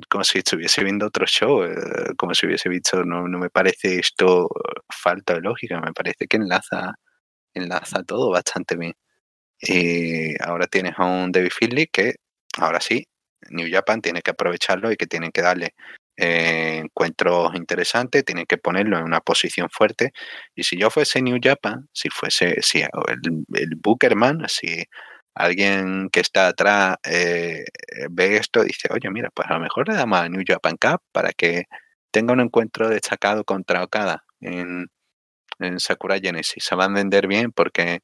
como si estuviese viendo otro show, eh, como si hubiese visto, no, no me parece esto falta de lógica, me parece que enlaza, enlaza todo bastante bien. Y ahora tienes a un David Finley que ahora sí, New Japan tiene que aprovecharlo y que tienen que darle eh, encuentros interesantes, tienen que ponerlo en una posición fuerte. Y si yo fuese New Japan, si fuese si el, el Bookerman, si alguien que está atrás eh, ve esto, dice, oye, mira, pues a lo mejor le damos a New Japan Cup para que tenga un encuentro destacado contra Okada en, en Sakura Genesis. Se van a vender bien porque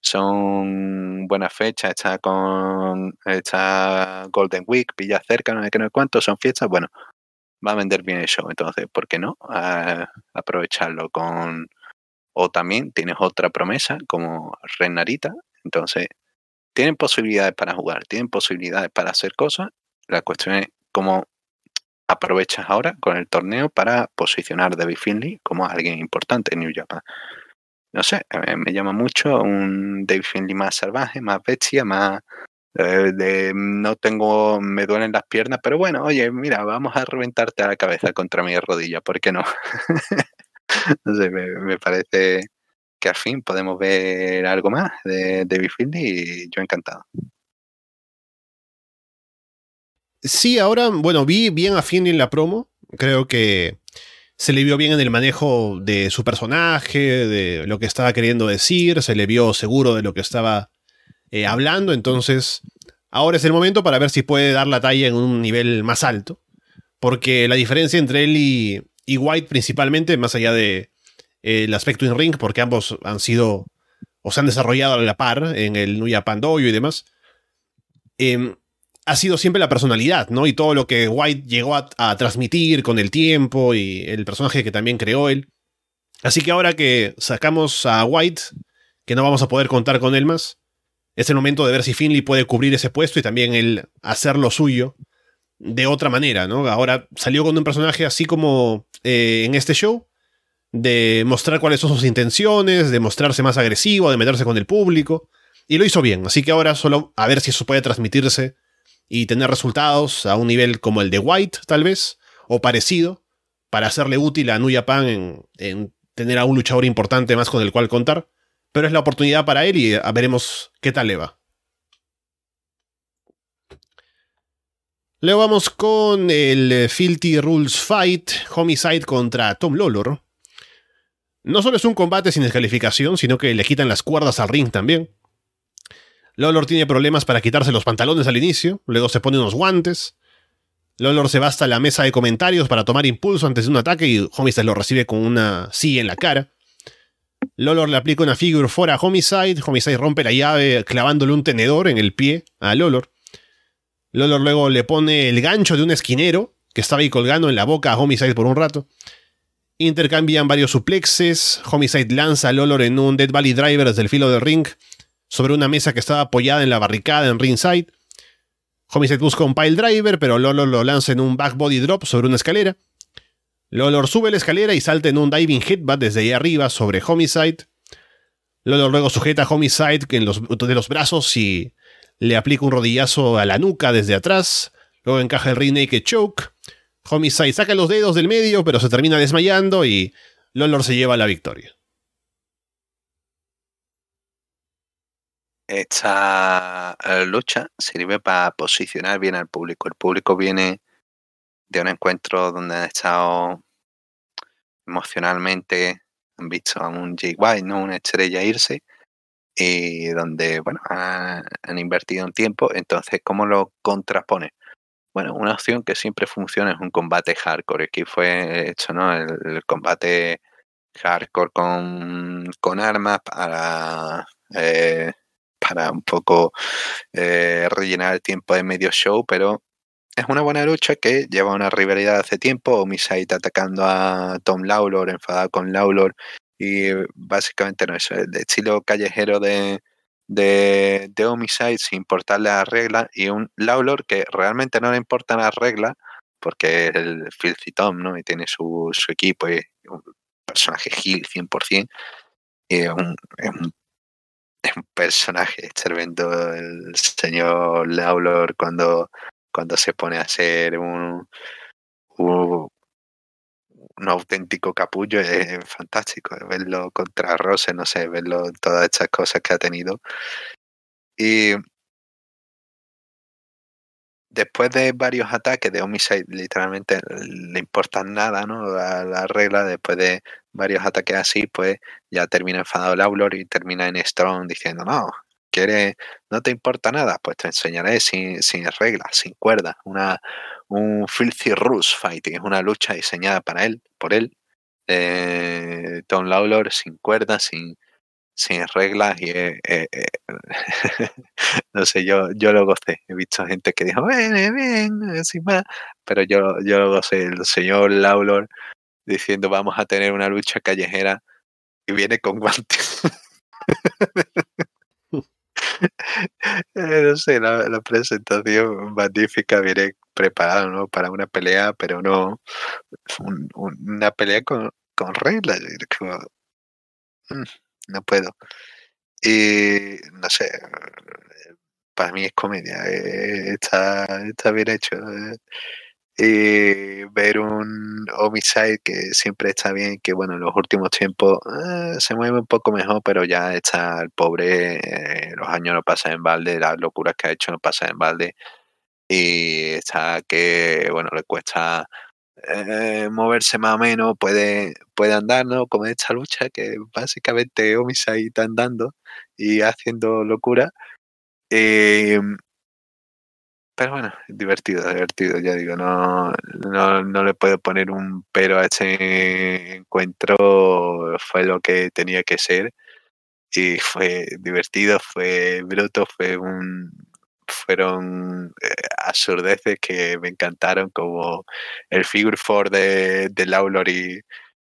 son buenas fechas, está con está Golden Week, Villa cerca, no sé qué, no sé cuánto, son fiestas, bueno, va a vender bien el show, entonces, ¿por qué no? aprovecharlo con... O también tienes otra promesa como Renarita, entonces tienen posibilidades para jugar, tienen posibilidades para hacer cosas, la cuestión es cómo aprovechas ahora con el torneo para posicionar a David Finley como alguien importante en New Japan no sé, me llama mucho un Dave Finley más salvaje, más bestia, más eh, no tengo, me duelen las piernas, pero bueno, oye, mira, vamos a reventarte a la cabeza contra mi rodilla, ¿por qué no? no sé, me, parece que al fin podemos ver algo más de David Finley y yo encantado. Sí, ahora, bueno, vi bien a Finley en la promo. Creo que se le vio bien en el manejo de su personaje, de lo que estaba queriendo decir, se le vio seguro de lo que estaba eh, hablando, entonces ahora es el momento para ver si puede dar la talla en un nivel más alto, porque la diferencia entre él y, White principalmente, más allá de eh, aspecto in ring, porque ambos han sido o se han desarrollado a la par en el Nuya Pandoyo y demás, eh, ha sido siempre la personalidad, ¿no? Y todo lo que White llegó a, transmitir con el tiempo y el personaje que también creó él. Así que ahora que sacamos a White, que no vamos a poder contar con él más, es el momento de ver si Finley puede cubrir ese puesto y también él hacer lo suyo de otra manera, ¿no? Ahora salió con un personaje así como eh, en este show, de mostrar cuáles son sus intenciones, de mostrarse más agresivo, de meterse con el público, y lo hizo bien, así que ahora solo a ver si eso puede transmitirse y tener resultados a un nivel como el de White, tal vez, o parecido, para hacerle útil a New Japan en, tener a un luchador importante más con el cual contar. Pero es la oportunidad para él y veremos qué tal le va. Luego vamos con el Filthy Rules Fight, Homicide contra Tom Lolor. No solo es un combate sin descalificación, sino que le quitan las cuerdas al ring también. Lolor tiene problemas para quitarse los pantalones al inicio, luego se pone unos guantes. Lolor se va hasta la mesa de comentarios para tomar impulso antes de un ataque y Homicide lo recibe con una silla en la cara. Lolor le aplica una figure fuera a Homicide, Homicide rompe la llave clavándole un tenedor en el pie a Lolor. Lolor luego le pone el gancho de un esquinero que estaba ahí colgando en la boca a Homicide por un rato. Intercambian varios suplexes, Homicide lanza a Lolor en un Dead Valley Driver desde el filo del ring, sobre una mesa que estaba apoyada en la barricada en ringside. Homicide busca un pile driver, pero Lolor lo lanza en un back body drop sobre una escalera. Lolor sube la escalera y salta en un diving headbutt desde ahí arriba sobre Homicide. Lolor luego sujeta a Homicide en los, de los brazos y le aplica un rodillazo a la nuca desde atrás. Luego encaja el ring naked choke. Homicide saca los dedos del medio, pero se termina desmayando y Lolor se lleva la victoria. Esta eh, lucha sirve para posicionar bien al público. El público viene de un encuentro donde han estado emocionalmente, han visto a un Jay White, ¿no? una estrella irse, y donde bueno, han, invertido un tiempo. Entonces, ¿cómo lo contrapone? Bueno, una opción que siempre funciona es un combate hardcore. Aquí fue hecho ¿no? el, combate hardcore con, con armas para eh, para un poco eh, rellenar el tiempo de medio show, pero es una buena lucha que lleva una rivalidad hace tiempo. Homicide atacando a Tom Lawlor, enfadado con Lawlor, y básicamente no es el estilo callejero de, de, de sin importarle las reglas, y un Lawlor que realmente no le importan las reglas porque es el Filthy Tom, ¿no? Y tiene su, su equipo y un personaje Gil 100%. Y es un es un personaje tremendo el señor Laulor cuando, cuando se pone a hacer un, un, auténtico capullo es fantástico verlo contra Rose, no sé, verlo todas estas cosas que ha tenido. Y después de varios ataques de Homicide, literalmente le importan nada, ¿no? La, la, regla, después de varios ataques así, pues ya termina enfadado Laulor y termina en Strong diciendo, no, ¿quieres, no te importa nada? Pues te enseñaré sin, sin reglas, sin cuerdas, una, un Filthy Rush Fighting, es una lucha diseñada para él, por él, eh, Tom Lawlor, sin cuerdas, sin, sin reglas y eh, eh, no sé, yo, yo lo gocé. He visto gente que dijo, ven, ven, sin más, pero yo, yo lo gocé. El señor Lawlor diciendo, vamos a tener una lucha callejera y viene con guantes. no sé, la, presentación magnífica viene preparado ¿no? para una pelea, pero no un, una pelea con, con reglas. No puedo. Y no sé, para mí es comedia, eh, está, está bien hecho. Eh. Y ver un Homicide que siempre está bien, que bueno, en los últimos tiempos eh, se mueve un poco mejor, pero ya está el pobre, los años no pasan en balde, las locuras que ha hecho no pasan en balde. Y está que, bueno, le cuesta eh, moverse más o menos, puede, puede andar, ¿no? Como esta lucha, que básicamente Homicide está andando y haciendo locura. Eh, pero bueno, divertido, divertido, ya digo, no, no, no le puedo poner un pero a este encuentro, fue lo que tenía que ser y fue divertido, fue bruto, fue un, fueron eh, absurdeces que me encantaron, como el figure four de, de Laulor y,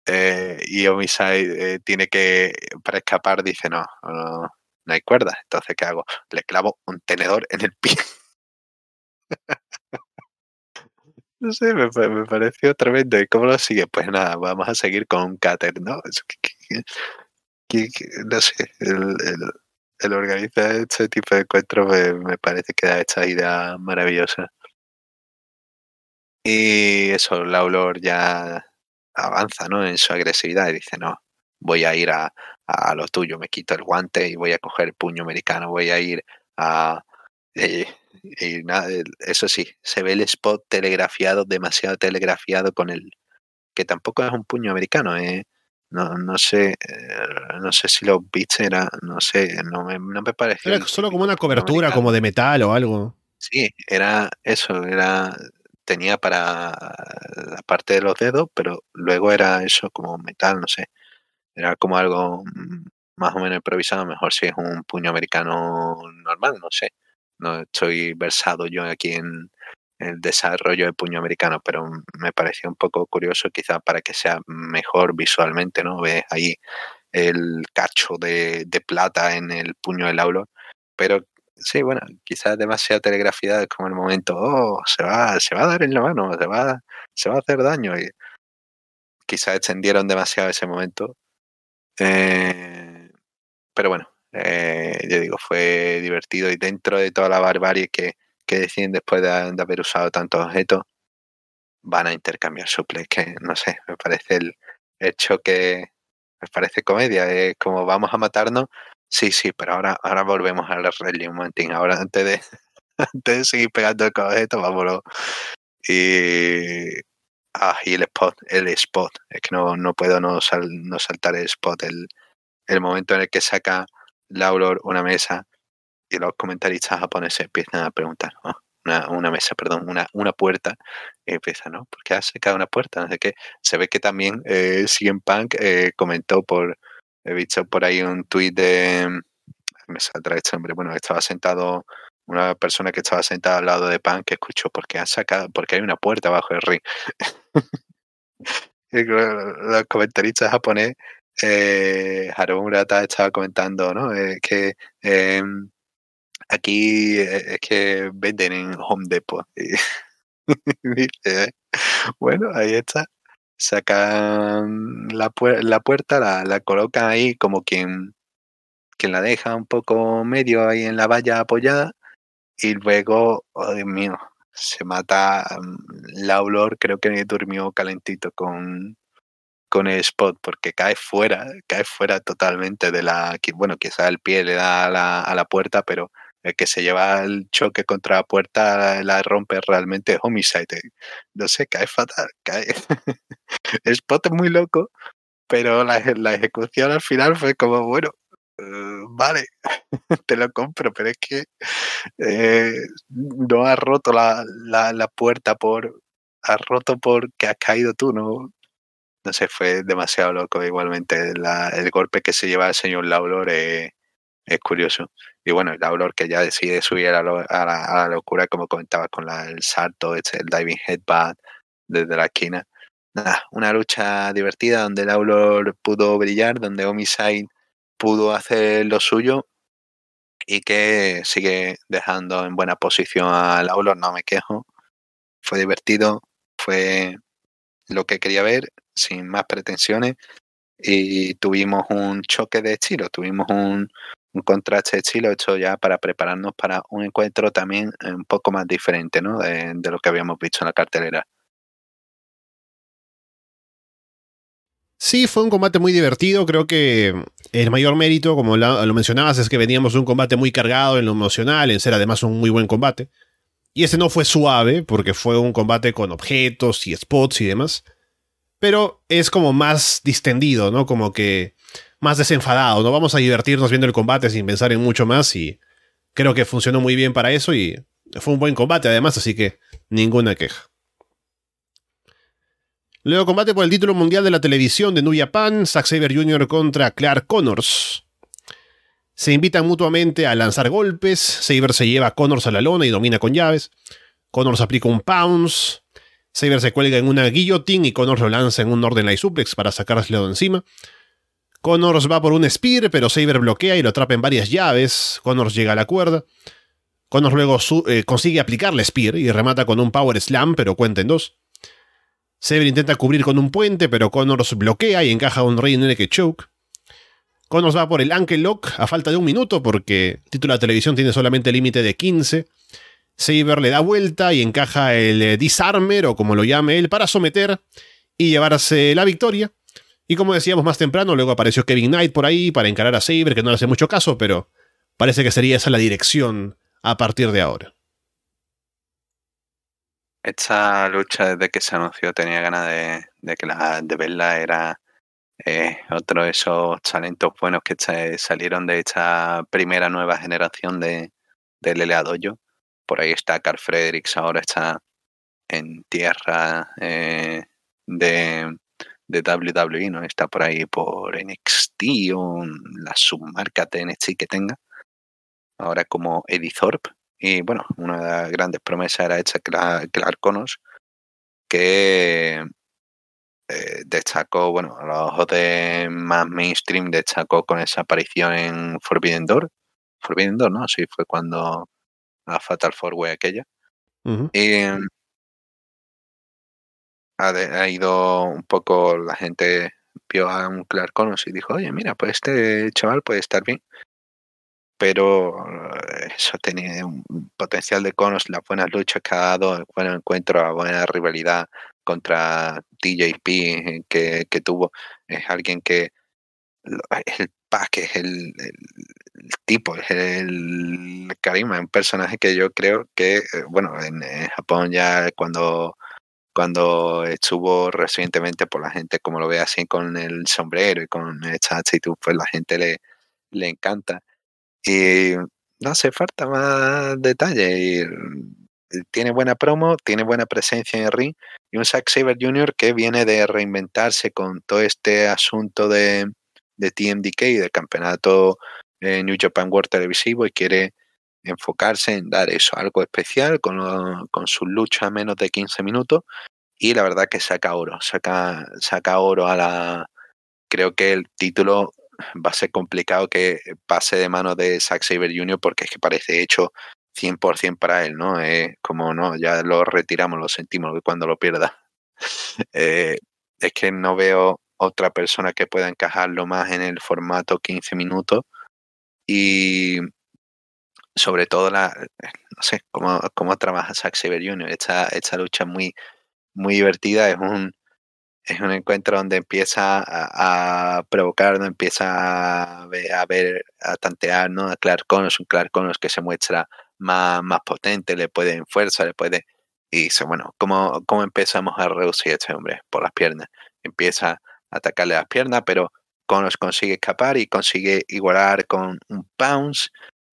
eh, y Homicide eh, tiene que, para escapar, dice no, no, no hay cuerda. Entonces, ¿qué hago? Le clavo un tenedor en el pie. no sé, me, me, pareció tremendo. ¿Y cómo lo sigue? Pues nada, vamos a seguir con un ¿no? no sé, el el organizar este tipo de encuentros me, parece que da esta idea maravillosa. Y eso, Laulor ya avanza ¿no? en su agresividad y dice, no, voy a ir a, a, lo tuyo, me quito el guante y voy a coger el puño americano, voy a ir a... Eso sí, se ve el spot telegrafiado, demasiado telegrafiado con el... que tampoco es un puño americano, ¿eh? No, no sé, eh, no sé si lo viste, era, no sé, no me, no me pareció. Era solo como una cobertura, como de metal o algo. Sí, era eso, era tenía para la parte de los dedos, pero luego era eso como metal, no sé. Era como algo mm, más o menos improvisado, mejor si es un puño americano normal, no sé. No estoy versado yo aquí en, el desarrollo de puño americano, pero me pareció un poco curioso quizá para que sea mejor visualmente, ¿no? Ves ahí el cacho de, plata en el puño del aulo, pero sí, bueno, quizás demasiada telegrafiada como el momento, oh, se va, se va a dar en la mano, se va, se va a hacer daño y quizás extendieron demasiado ese momento. Eh, pero bueno, eh, yo digo, fue divertido y dentro de toda la barbarie que, que deciden después de, haber usado tantos objetos, van a intercambiar suples, que no sé, me parece el, hecho que me parece comedia, es como vamos a matarnos, sí, sí, pero ahora, ahora volvemos al un momentín, ahora antes de, antes de seguir pegando el objeto, vámonos. Y, ah, y el spot, el spot, es que no, no puedo no saltar el spot, el, el momento en el que saca Lauror una mesa y los comentaristas japoneses empiezan a preguntar, una, una, mesa, perdón, una, una puerta, y empiezan, ¿no? ¿Por qué ha secado una puerta? No sé qué. Se ve que también eh, CM Punk eh, comentó por, he visto por ahí un tuit de, me saldrá este hombre, bueno, estaba sentado, una persona que estaba sentada al lado de Punk que escuchó, ¿por qué ha sacado? Porque hay una puerta bajo el ring. los comentaristas japoneses eh, estaba comentando, ¿no? Eh, que eh, Aquí eh, es que venden en Home Depot. bueno, ahí está. Sacan la, puerta, la, la, colocan ahí como quien, quien la deja un poco medio ahí en la valla apoyada y luego, oh Dios mío, se mata mm, la olor, creo que durmió calentito con, con el spot porque cae fuera, cae fuera totalmente de la, bueno, quizá el pie le da a la, a la puerta, pero el que se lleva el choque contra la puerta la rompe realmente es Homicide. No sé, cae fatal, cae. spot es muy loco, pero la, la ejecución al final fue como, bueno, eh, vale, te lo compro, pero es que eh, no has roto la, la, la, puerta por, has roto porque has caído tú, ¿no? No sé, fue demasiado loco. Igualmente, el golpe que se lleva el señor Laulor es, es curioso. Y bueno, el Laulor que ya decide subir a la, a la, locura, como comentabas, con la, el salto, este, el diving headbutt desde la esquina. Nada, una lucha divertida donde Laulor pudo brillar, donde Homicide pudo hacer lo suyo y que sigue dejando en buena posición a Laulor, no me quejo. Fue divertido, fue lo que quería ver, sin más pretensiones, y tuvimos un choque de estilo, tuvimos un, un contraste de estilo hecho ya para prepararnos para un encuentro también un poco más diferente ¿no? de, de lo que habíamos visto en la cartelera. Sí, fue un combate muy divertido. Creo que el mayor mérito, como lo mencionabas, es que veníamos de un combate muy cargado en lo emocional, en ser además un muy buen combate. Y ese no fue suave, porque fue un combate con objetos y spots y demás. Pero es como más distendido, ¿no? Como que más desenfadado, ¿no? Vamos a divertirnos viendo el combate sin pensar en mucho más y creo que funcionó muy bien para eso y fue un buen combate además, así que ninguna queja. Luego combate por el título mundial de la televisión de New Japan, Zack Saber Jr. contra Clark Connors. Se invitan mutuamente a lanzar golpes, Saber se lleva a Connors a la lona y domina con llaves. Connors aplica un pounce, Saber se cuelga en una guillotine y Connors lo lanza en un orden light suplex para sacárselo de encima. Connors va por un spear, pero Saber bloquea y lo atrapa en varias llaves. Connors llega a la cuerda. Connors luego eh, consigue aplicarle spear y remata con un power slam, pero cuenta en dos. Saber intenta cubrir con un puente, pero Connors bloquea y encaja un Rey que choke. Connors va por el ankle lock a falta de un minuto porque título de televisión tiene solamente límite de 15. Saber le da vuelta y encaja el disarmer o como lo llame él para someter y llevarse la victoria. Y como decíamos más temprano, luego apareció Kevin Knight por ahí para encarar a Saber, que no le hace mucho caso, pero parece que sería esa la dirección a partir de ahora. Esta lucha desde que se anunció tenía ganas de, que la, de verla era eh, otro de esos talentos buenos que salieron de esta primera nueva generación de, de Lelea. Por ahí está Carl Fredericks, ahora está en tierra eh, de, de WWE, ¿no? Está por ahí por NXT o la submarca de NXT que tenga. Ahora como Eddie Thorpe. Y bueno, una de las grandes promesas era esta Clark Connors, que eh, destacó, bueno, a los ojos de más mainstream, destacó con esa aparición en Forbidden Door. Forbidden Door, ¿no? Sí, fue cuando la Fatal Four Way aquella. Uh -huh. Y ha, de, ha, ido un poco, la gente vio a un Clark Connors y dijo, oye, mira, pues este chaval puede estar bien. Pero eso tenía un potencial de Connors, las buenas luchas que ha dado, el buen encuentro, la buena rivalidad contra TJP que, que tuvo. Es alguien que es el pack, es el, el, el, tipo, es el carisma, un personaje que yo creo que, bueno, en, en Japón ya cuando cuando estuvo recientemente por la gente como lo ve así con el sombrero y con esta actitud pues la gente le, le encanta y no hace falta más detalle y tiene buena promo, tiene buena presencia en el ring y un Zack Saber Jr. que viene de reinventarse con todo este asunto de, de TMDK, del campeonato eh, New Japan World televisivo y quiere enfocarse en dar eso, algo especial con, con su lucha a menos de 15 minutos y la verdad que saca oro, saca, saca oro a la... Creo que el título va a ser complicado que pase de manos de Zack Saber Jr. porque es que parece hecho 100% para él, ¿no? Como, no, ya lo retiramos, lo sentimos cuando lo pierda. eh, es que no veo otra persona que pueda encajarlo más en el formato 15 minutos y sobre todo la, no sé, cómo, cómo trabaja Zack Saber Jr. Esta, esta lucha muy, muy divertida, es un es un encuentro donde empieza a, provocar, donde empieza a ver, a, tantear, ¿no? A Clark Connors, un Clark Connors que se muestra más, más potente, le puede en fuerza, le puede... Y dice, bueno, ¿cómo, ¿cómo empezamos a reducir a este hombre? Por las piernas. Empieza a atacarle las piernas, pero Connors consigue escapar y consigue igualar con un Pounce.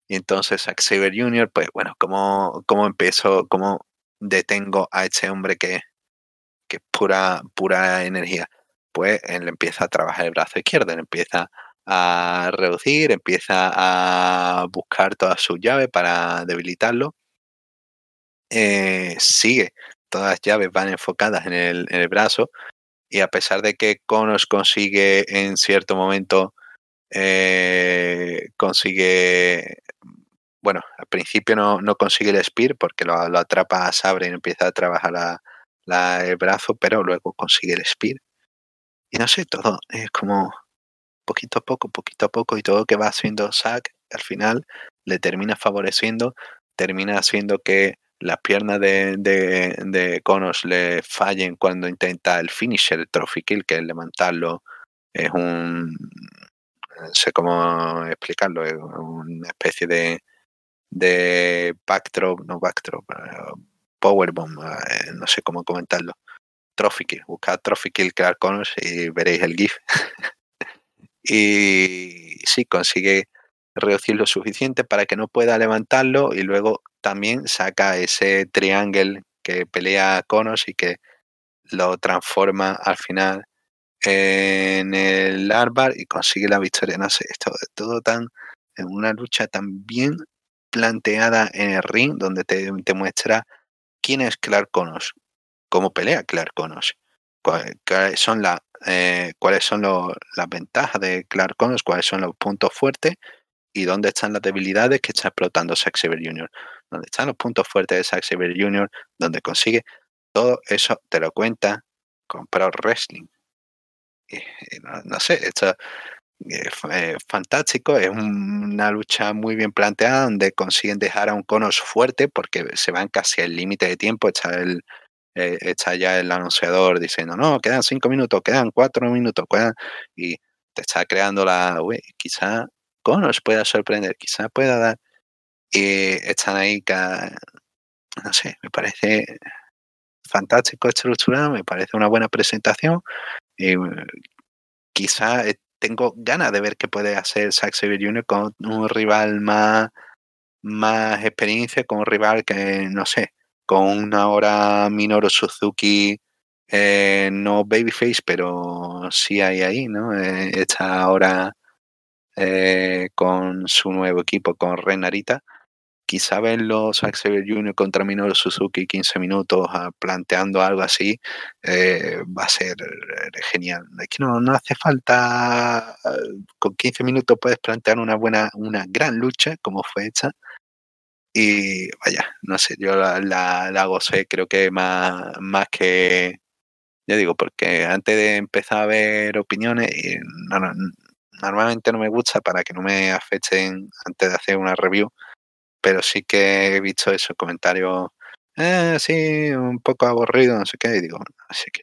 Y entonces Xavier Jr., pues bueno, ¿cómo, cómo empiezo, cómo detengo a este hombre que, que es pura, pura energía? Pues él empieza a trabajar el brazo izquierdo, él empieza a reducir, empieza a buscar todas sus llaves para debilitarlo. Eh, sigue, todas las llaves van enfocadas en el, en el brazo y a pesar de que Connors consigue en cierto momento, eh, consigue, bueno, al principio no, no consigue el Spear porque lo, atrapa a Sabre y empieza a trabajar la, el brazo, pero luego consigue el Spear. Y no sé, todo es como poquito a poco, poquito a poco, y todo que va haciendo Zack al final le termina favoreciendo, termina haciendo que las piernas de, de, de Connors le fallen cuando intenta el finisher, el trophy kill, que es levantarlo. Es un. No sé cómo explicarlo, es una especie de, de backdrop, no backdrop, eh, powerbomb, eh, no sé cómo comentarlo. Trophy kill, buscad trophy kill Clark Connors y veréis el GIF. y sí, consigue reducir lo suficiente para que no pueda levantarlo y luego también saca ese triángulo que pelea a Conos y que lo transforma al final en el Arbar y consigue la victoria. No sé, esto todo tan en una lucha tan bien planteada en el ring donde te, muestra quién es Clark Conos, cómo pelea Clark Conos, cuáles son, la, eh, cuáles son las ventajas de Clark Conos, cuáles son los puntos fuertes y dónde están las debilidades que está explotando Zack Saber Jr., dónde están los puntos fuertes de Zack Saber Jr., donde consigue todo eso, te lo cuenta con Pro Wrestling. No, sé, esto es fantástico, es una lucha muy bien planteada donde consiguen dejar a un Conos fuerte porque se van casi al límite de tiempo, está el, eh, está ya el anunciador diciendo, no, quedan cinco minutos, quedan cuatro minutos, y te está creando la, uy, quizá nos pueda sorprender, quizá pueda dar. Y están ahí, no sé, me parece fantástico estructurado, me parece una buena presentación. Y quizá eh, tengo ganas de ver qué puede hacer Zack Saber Jr. con un rival más, más experiencia, con un rival que, no sé, con una hora Minoru Suzuki, eh, no Babyface, pero sí hay ahí, ¿no? Eh, esta hora eh, con su nuevo equipo, con Renarita. Quizá verlo Zack Jr. contra Minoru Suzuki 15 minutos ah, planteando algo así eh, va a ser eh, genial. Es que no, no hace falta, con 15 minutos puedes plantear una buena, una gran lucha como fue hecha. Y vaya, no sé, yo la, la, gocé, creo que más, más que, ya digo, porque antes de empezar a ver opiniones, no, no, normalmente no me gusta para que no me afecten antes de hacer una review, pero sí que he visto esos comentarios, eh, sí, un poco aburrido, no sé qué, y digo, así que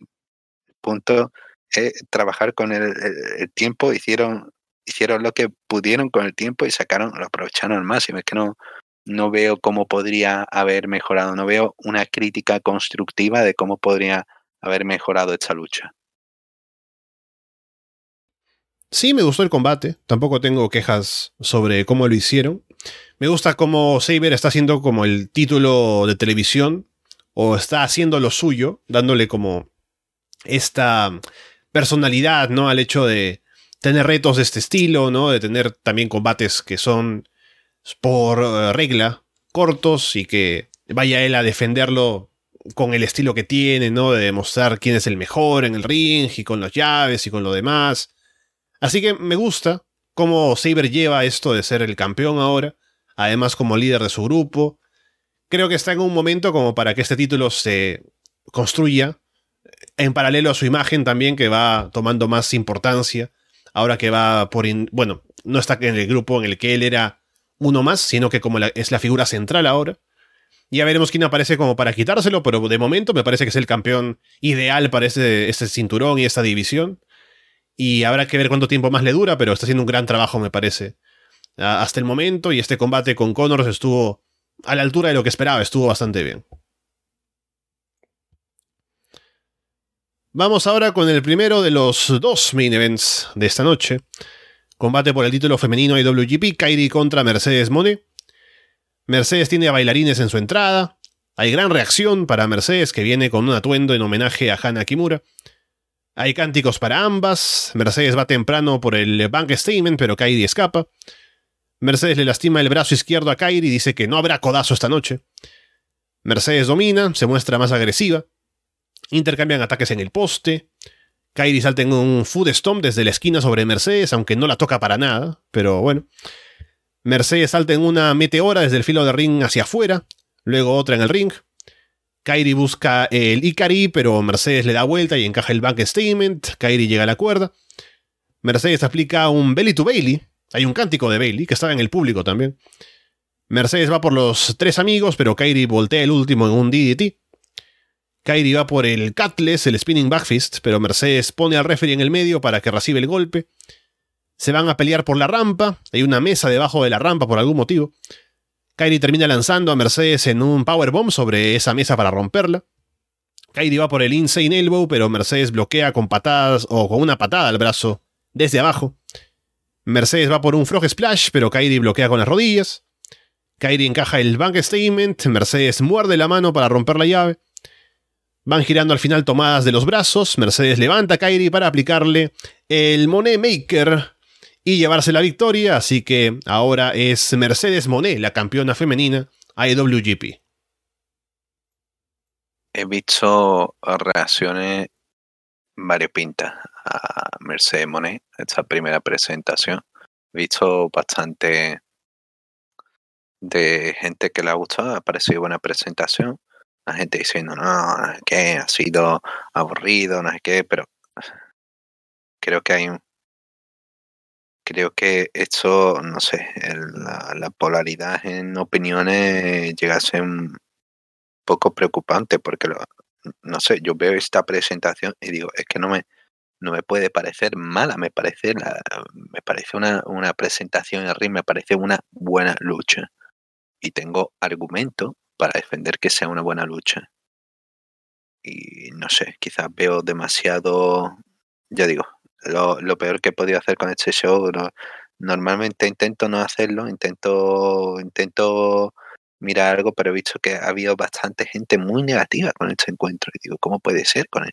el punto es trabajar con el, tiempo, hicieron hicieron lo que pudieron con el tiempo y sacaron, lo aprovecharon al máximo. Es que no, no veo cómo podría haber mejorado, no veo una crítica constructiva de cómo podría haber mejorado esta lucha. Sí, me gustó el combate, tampoco tengo quejas sobre cómo lo hicieron. Me gusta cómo Saber está haciendo como el título de televisión, o está haciendo lo suyo, dándole como esta personalidad, ¿no? Al hecho de tener retos de este estilo, ¿no? De tener también combates que son por eh, regla cortos y que vaya él a defenderlo con el estilo que tiene, ¿no? De demostrar quién es el mejor en el ring y con las llaves y con lo demás. Así que me gusta cómo Saber lleva esto de ser el campeón ahora, además como líder de su grupo. Creo que está en un momento como para que este título se construya en paralelo a su imagen también, que va tomando más importancia, ahora que va por... bueno, no está en el grupo en el que él era uno más, sino que como es la figura central ahora. Ya veremos quién aparece como para quitárselo, pero de momento me parece que es el campeón ideal para ese, cinturón y esta división. Y habrá que ver cuánto tiempo más le dura, pero está haciendo un gran trabajo, me parece. Hasta el momento, y este combate con Connors estuvo a la altura de lo que esperaba, estuvo bastante bien. Vamos ahora con el primero de los dos main events de esta noche. Combate por el título femenino IWGP, Kairi contra Mercedes Monet. Mercedes tiene a bailarines en su entrada. Hay gran reacción para Mercedes, que viene con un atuendo en homenaje a Hana Kimura. Hay cánticos para ambas. Mercedes va temprano por el bank statement, pero Kairi escapa. Mercedes le lastima el brazo izquierdo a Kairi y dice que no habrá codazo esta noche. Mercedes domina, se muestra más agresiva. Intercambian ataques en el poste. Kairi salta en un food stomp desde la esquina sobre Mercedes, aunque no la toca para nada, pero bueno. Mercedes salta en una meteora desde el filo de ring hacia afuera, luego otra en el ring. Kairi busca el Ikari, pero Mercedes le da vuelta y encaja el bank statement. Kairi llega a la cuerda. Mercedes aplica un belly to Bailey. Hay un cántico de Bailey que estaba en el público también. Mercedes va por los tres amigos, pero Kairi voltea el último en un DDT. Kairi va por el Cutlass, el Spinning Backfist, pero Mercedes pone al referee en el medio para que reciba el golpe. Se van a pelear por la rampa. Hay una mesa debajo de la rampa por algún motivo. Kairi termina lanzando a Mercedes en un powerbomb sobre esa mesa para romperla. Kairi va por el Insane Elbow, pero Mercedes bloquea con patadas o con una patada al brazo desde abajo. Mercedes va por un Frog Splash, pero Kairi bloquea con las rodillas. Kairi encaja el Bank Statement, Mercedes muerde la mano para romper la llave. Van girando al final tomadas de los brazos, Mercedes levanta a Kairi para aplicarle el Monet Maker y llevarse la victoria, así que ahora es Mercedes Monet la campeona femenina IWGP. He visto reacciones variopintas a Mercedes Monet, esta primera presentación. He visto bastante de gente que le ha gustado, ha parecido buena presentación. La gente diciendo, no, qué, ha sido aburrido, no sé qué, pero creo que hay un, creo que esto, no sé, la, polaridad en opiniones llega a ser un poco preocupante porque, no sé, yo veo esta presentación y digo, es que no me, no me puede parecer mala, me parece, me parece una, una presentación en me parece una buena lucha. Y tengo argumento para defender que sea una buena lucha. Y no sé, quizás veo demasiado, ya digo, lo, peor que he podido hacer con este show. normalmente intento no hacerlo, intento, intento mirar algo, pero he visto que ha habido bastante gente muy negativa con este encuentro. Y digo, ¿cómo puede ser con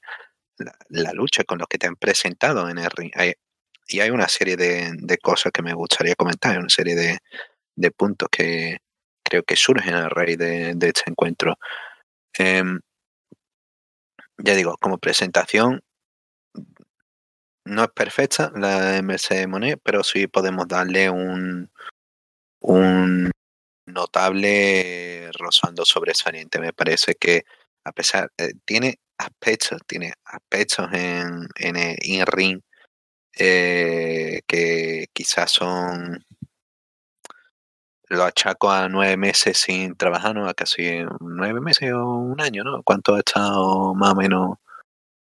la, lucha con los que te han presentado en el ring? y hay una serie de, cosas que me gustaría comentar, una serie de, puntos que creo que surgen a raíz de, de este encuentro. Em, ya digo, como presentación, no es perfecta la MC Monet, pero sí podemos darle un, un notable rozando sobresaliente. Me parece que a pesar, eh, tiene aspectos, tiene aspectos en, en el in-ring eh, que quizás son lo achaco a nueve meses sin trabajar, ¿no? A casi nueve meses o un año, ¿no? ¿Cuánto ha estado más o menos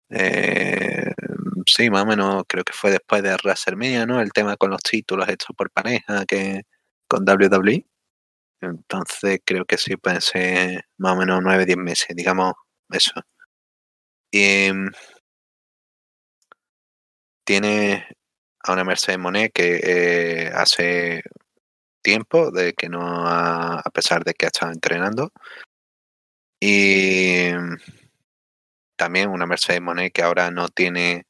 eh, sí, más o menos creo que fue después de WrestleMania, ¿no? El tema con los títulos hechos por pareja que con WWE. Entonces creo que sí pueden ser más o menos 9, 10 meses, digamos eso. Y mm, tiene a una Mercedes Monet que eh, hace tiempo de que no a pesar de que ha estado entrenando. Y mm, también una Mercedes Monet que ahora no tiene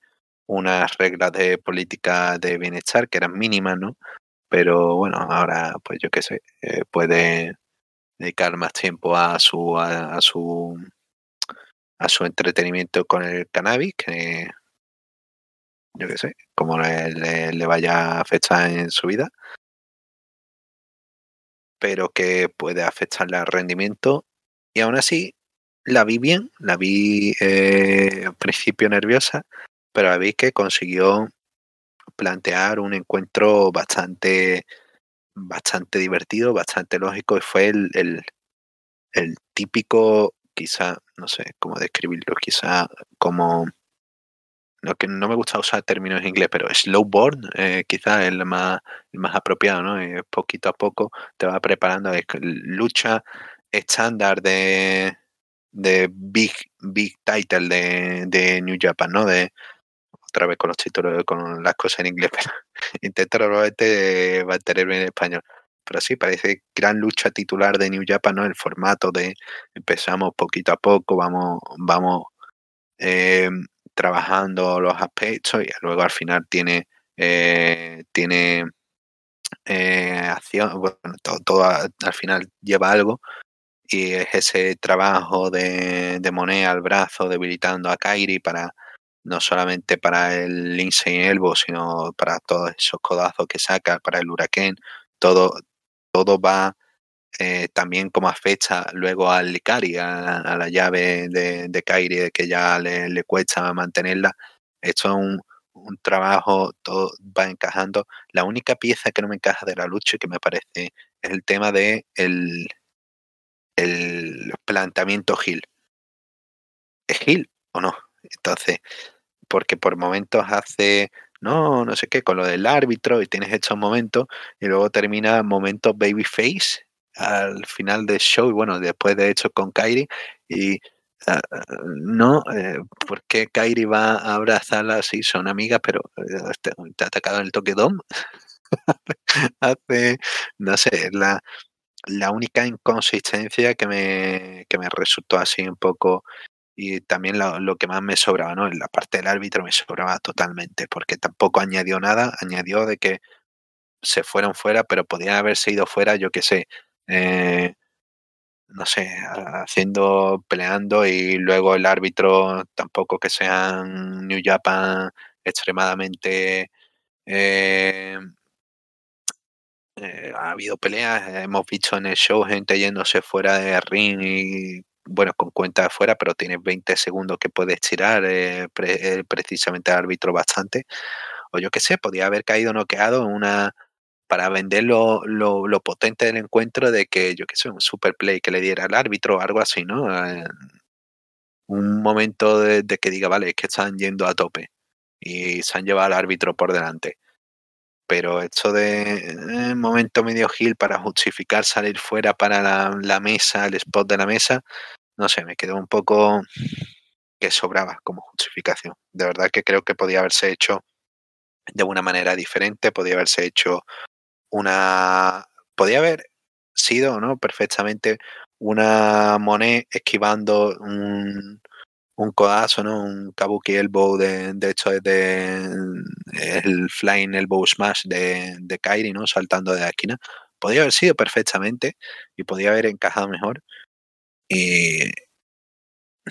unas reglas de política de bienestar que eran mínimas, ¿no? Pero bueno, ahora pues yo qué sé, eh, puede dedicar más tiempo a su a, su a su entretenimiento con el cannabis que yo qué sé, como le, vaya a afectar en su vida pero que puede afectarle al rendimiento y aún así la vi bien, la vi eh, principio nerviosa, pero la que consiguió plantear un encuentro bastante, bastante divertido, bastante lógico y fue el, el típico, quizá, no sé cómo describirlo, quizá como no que no me gusta usar términos en inglés, pero slowboard eh, quizás es el más, más apropiado, ¿no? Eh, poquito a poco te va preparando a lucha estándar de, de big, big title de, de New Japan, ¿no? De otra vez con los títulos, con las cosas en inglés, pero intento a tener en español. Pero sí, parece gran lucha titular de New Japan, ¿no? El formato de empezamos poquito a poco, vamos, vamos eh, trabajando los aspectos y luego al final tiene, eh, tiene eh, acción, bueno, todo, al final lleva algo y es ese trabajo de, de Monet al brazo debilitando a Kairi para no solamente para el Lindsay Elbow, sino para todos esos codazos que saca, para el huracán, todo, todo va eh, también como afecta luego al Licari, a, la llave de, de Kairi, que ya le, cuesta mantenerla. Esto es un, un, trabajo, todo va encajando. La única pieza que no me encaja de la lucha, que me parece, es el tema de el, el planteamiento Gil. ¿Es Gil o no? Entonces, porque por momentos hace no, no sé qué, con lo del árbitro y tienes estos momentos y luego termina momentos babyface al final del show, y bueno, después de hecho con Kairi, y uh, no, eh, porque Kairi va a abrazarla si son amigas, pero uh, te, te, ha atacado en el toque dom. Hace, no sé, la, la única inconsistencia que me, que me resultó así un poco y también lo, que más me sobraba, ¿no? En la parte del árbitro me sobraba totalmente, porque tampoco añadió nada, añadió de que se fueron fuera, pero podían haberse ido fuera, yo qué sé, eh, no sé, haciendo, peleando y luego el árbitro tampoco que sean New Japan extremadamente... Eh, eh, ha habido peleas, hemos visto en el show gente yéndose fuera de ring y bueno, con cuenta de fuera, pero tiene 20 segundos que puede estirar eh, pre, precisamente el árbitro bastante. O yo qué sé, podía haber caído noqueado en una para vender lo, lo, lo, potente del encuentro de que, yo qué sé, un super play que le diera al árbitro o algo así, ¿no? Eh, un momento de, de, que diga, vale, es que están yendo a tope y se han llevado al árbitro por delante. Pero esto de eh, momento medio gil para justificar salir fuera para la, la mesa, el spot de la mesa, no sé, me quedó un poco que sobraba como justificación. De verdad que creo que podía haberse hecho de una manera diferente, podía haberse hecho una. Podía haber sido, ¿no? Perfectamente una Monet esquivando un, un codazo, ¿no? Un Kabuki Elbow, de, de hecho, de, el Flying Elbow Smash de, de Kairi, ¿no? Saltando de la esquina. Podía haber sido perfectamente y podía haber encajado mejor. Y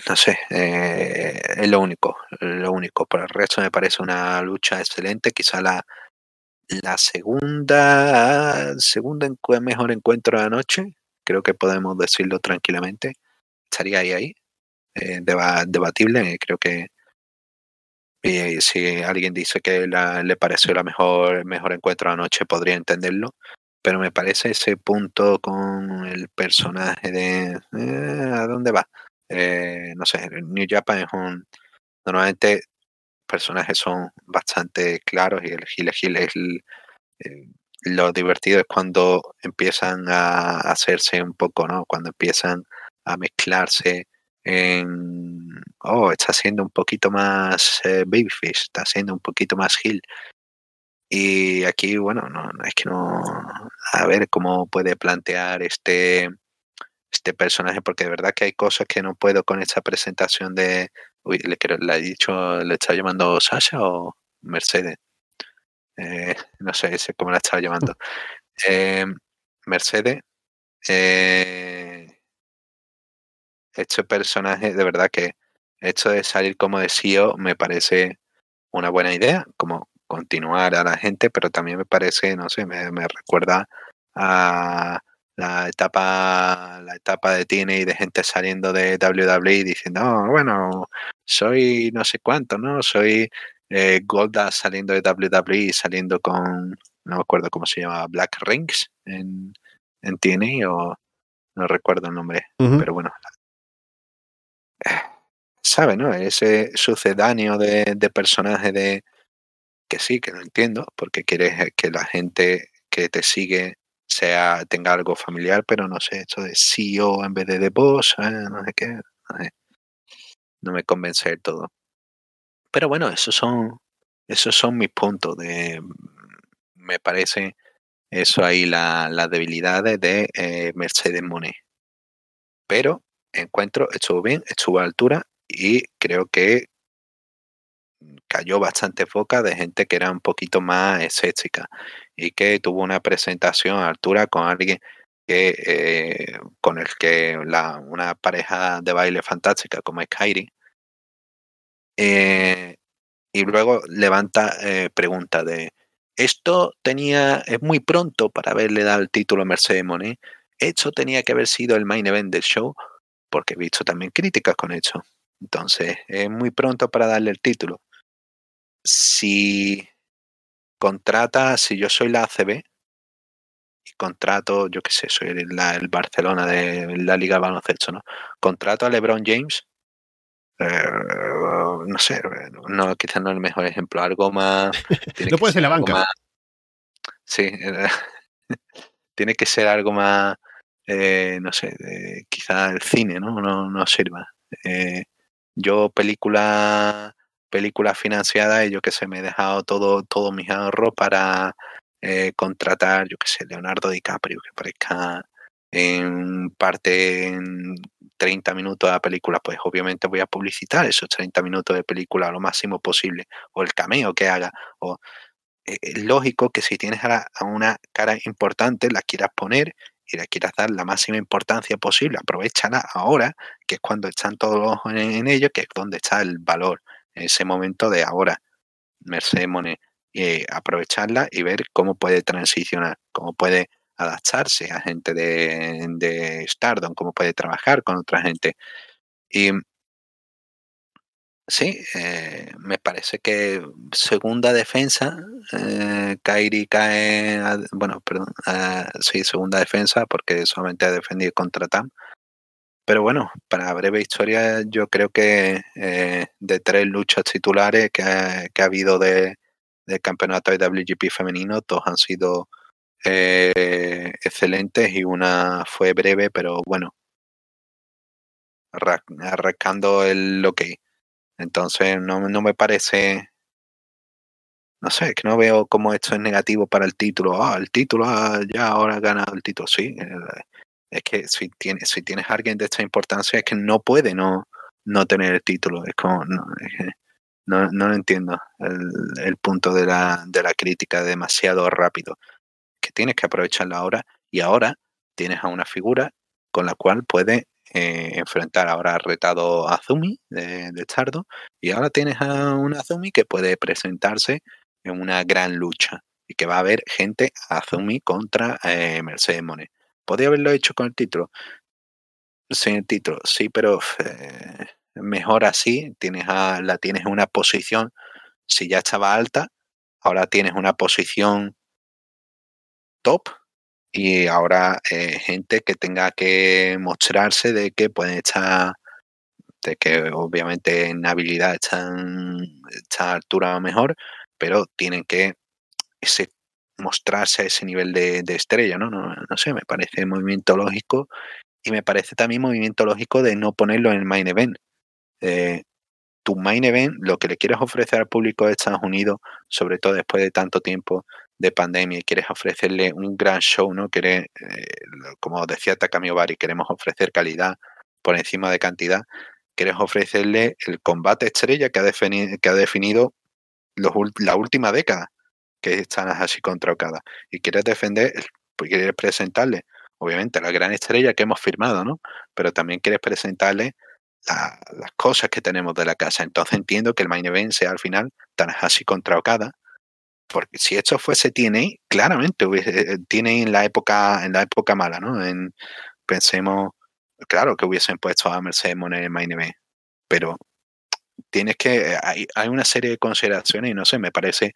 no sé, eh, es lo único, lo único. Por el resto me parece una lucha excelente. Quizá la, la segunda, segunda mejor encuentro de la noche, creo que podemos decirlo tranquilamente. Estaría ahí, ahí. Eh, deba, debatible, creo que y si alguien dice que le pareció la mejor, mejor encuentro de la noche, podría entenderlo. Pero me parece ese punto con el personaje de eh, ¿a dónde va? Eh, no sé, New Japan es un normalmente personajes son bastante claros y el Gil Gil es el, el, lo divertido es cuando empiezan a hacerse un poco, ¿no? Cuando empiezan a mezclarse en, oh, está siendo un poquito más eh, babyface, está siendo un poquito más Gil. Y aquí, bueno, no, es que no, a ver cómo puede plantear este, este personaje, porque de verdad que hay cosas que no puedo con esta presentación de, Uy, le, le he dicho, ¿le está llamando Sasha o Mercedes? Eh, no sé cómo la estaba llamando. Eh, Mercedes, eh, este personaje, de verdad que esto de salir como de CEO me parece una buena idea, como continuar a la gente, pero también me parece, no sé, me, me recuerda a la etapa la etapa de TNA y de gente saliendo de WWE diciendo oh, bueno soy no sé cuánto no soy eh, Golda saliendo de WWE y saliendo con no me acuerdo cómo se llama Black Rings en, en TNA o no recuerdo el nombre, pero bueno. ¿Sabe, no? Ese sucedáneo de, personaje de que sí, que lo entiendo, porque quieres que la gente que te sigue sea tenga algo familiar, pero no sé, esto de CEO en vez de de boss, eh, no sé qué, no, me convence del todo. Pero bueno, esos son, esos son mis puntos de, me parece eso ahí las la debilidades de eh, Mercedes Monet. Pero encuentro, estuvo bien, estuvo a altura y creo que cayó bastante foca de gente que era un poquito más escéptica y que tuvo una presentación a altura con alguien que eh, con el que una pareja de baile fantástica como es Kairi eh, y luego levanta eh, pregunta de esto tenía es muy pronto para haberle dado el título a Mercedes Monet esto tenía que haber sido el main event del show porque he visto también críticas con eso entonces es muy pronto para darle el título si contrata, si yo soy la ACB y contrato, yo qué sé, soy el, Barcelona de la Liga de Baloncesto, ¿no? Contrato a LeBron James, eh, no sé, no, quizás no es el mejor ejemplo, algo más. no puede ser la banca. sí, tiene que ser algo más, eh, no sé, quizás el cine, ¿no? No, no sirva. Eh, yo, película películas financiadas y yo que sé, me he dejado todo, todo mis ahorros para eh, contratar, yo que sé, Leonardo DiCaprio, que parezca en parte en 30 minutos de la película, pues obviamente voy a publicitar esos 30 minutos de película lo máximo posible, o el cameo que haga, o es lógico que si tienes a, una cara importante la quieras poner y le quieras dar la máxima importancia posible, aprovechala ahora, que es cuando están todos los ojos en ello, que es donde está el valor ese momento de ahora, Mercedes Monet, aprovecharla y ver cómo puede transicionar, cómo puede adaptarse a gente de, de Stardom, cómo puede trabajar con otra gente. Y sí, eh, me parece que segunda defensa, eh, Kairi cae, bueno, perdón, sí, segunda defensa, porque solamente ha defendido contra Tam. Pero bueno, para breve historia, yo creo que eh, de tres luchas titulares que ha, que ha habido de, del campeonato de WGP femenino, dos han sido eh, excelentes y una fue breve, pero bueno, arrancando el ok. Entonces no, no me parece, no sé, que no veo cómo esto es negativo para el título. Ah, el título, ah, ya ahora ha ganado el título. Sí, eh, es que si tienes, si tienes a alguien de esta importancia es que no puede no, no tener el título. Es como, no, no, no entiendo el, punto de la, de la crítica demasiado rápido. Que tienes que aprovecharla ahora y ahora tienes a una figura con la cual puede eh, enfrentar. Ahora retado a Azumi de, de y ahora tienes a una Azumi que puede presentarse en una gran lucha y que va a haber gente Azumi contra eh, Mercedes Monet. ¿Podría haberlo hecho con el título? Sin el título, sí, pero eh, mejor así. Tienes la tienes en una posición, si ya estaba alta, ahora tienes una posición top y ahora eh, gente que tenga que mostrarse de que pueden estar, de que obviamente en habilidad están, a altura mejor, pero tienen que ese mostrarse a ese nivel de, estrella, ¿no? ¿no? ¿no? sé, me parece movimiento lógico y me parece también movimiento lógico de no ponerlo en el main event. Eh, tu main event, lo que le quieres ofrecer al público de Estados Unidos, sobre todo después de tanto tiempo de pandemia, y quieres ofrecerle un gran show, ¿no? Quieres, eh, como decía Takami Obari, queremos ofrecer calidad por encima de cantidad, quieres ofrecerle el combate estrella que ha, definido, que ha definido la última década que están así contra Okada y quieres defender, pues quieres presentarle, obviamente, la gran estrella que hemos firmado, ¿no? Pero también quieres presentarle las cosas que tenemos de la casa. Entonces entiendo que el main event sea al final así contra Okada, porque si esto fuese TNA, claramente hubiese, TNA en la época, en la época mala, ¿no? En, pensemos, claro que hubiesen puesto a Mercedes Monet en main event, pero tienes que, hay, hay una serie de consideraciones y no sé, me parece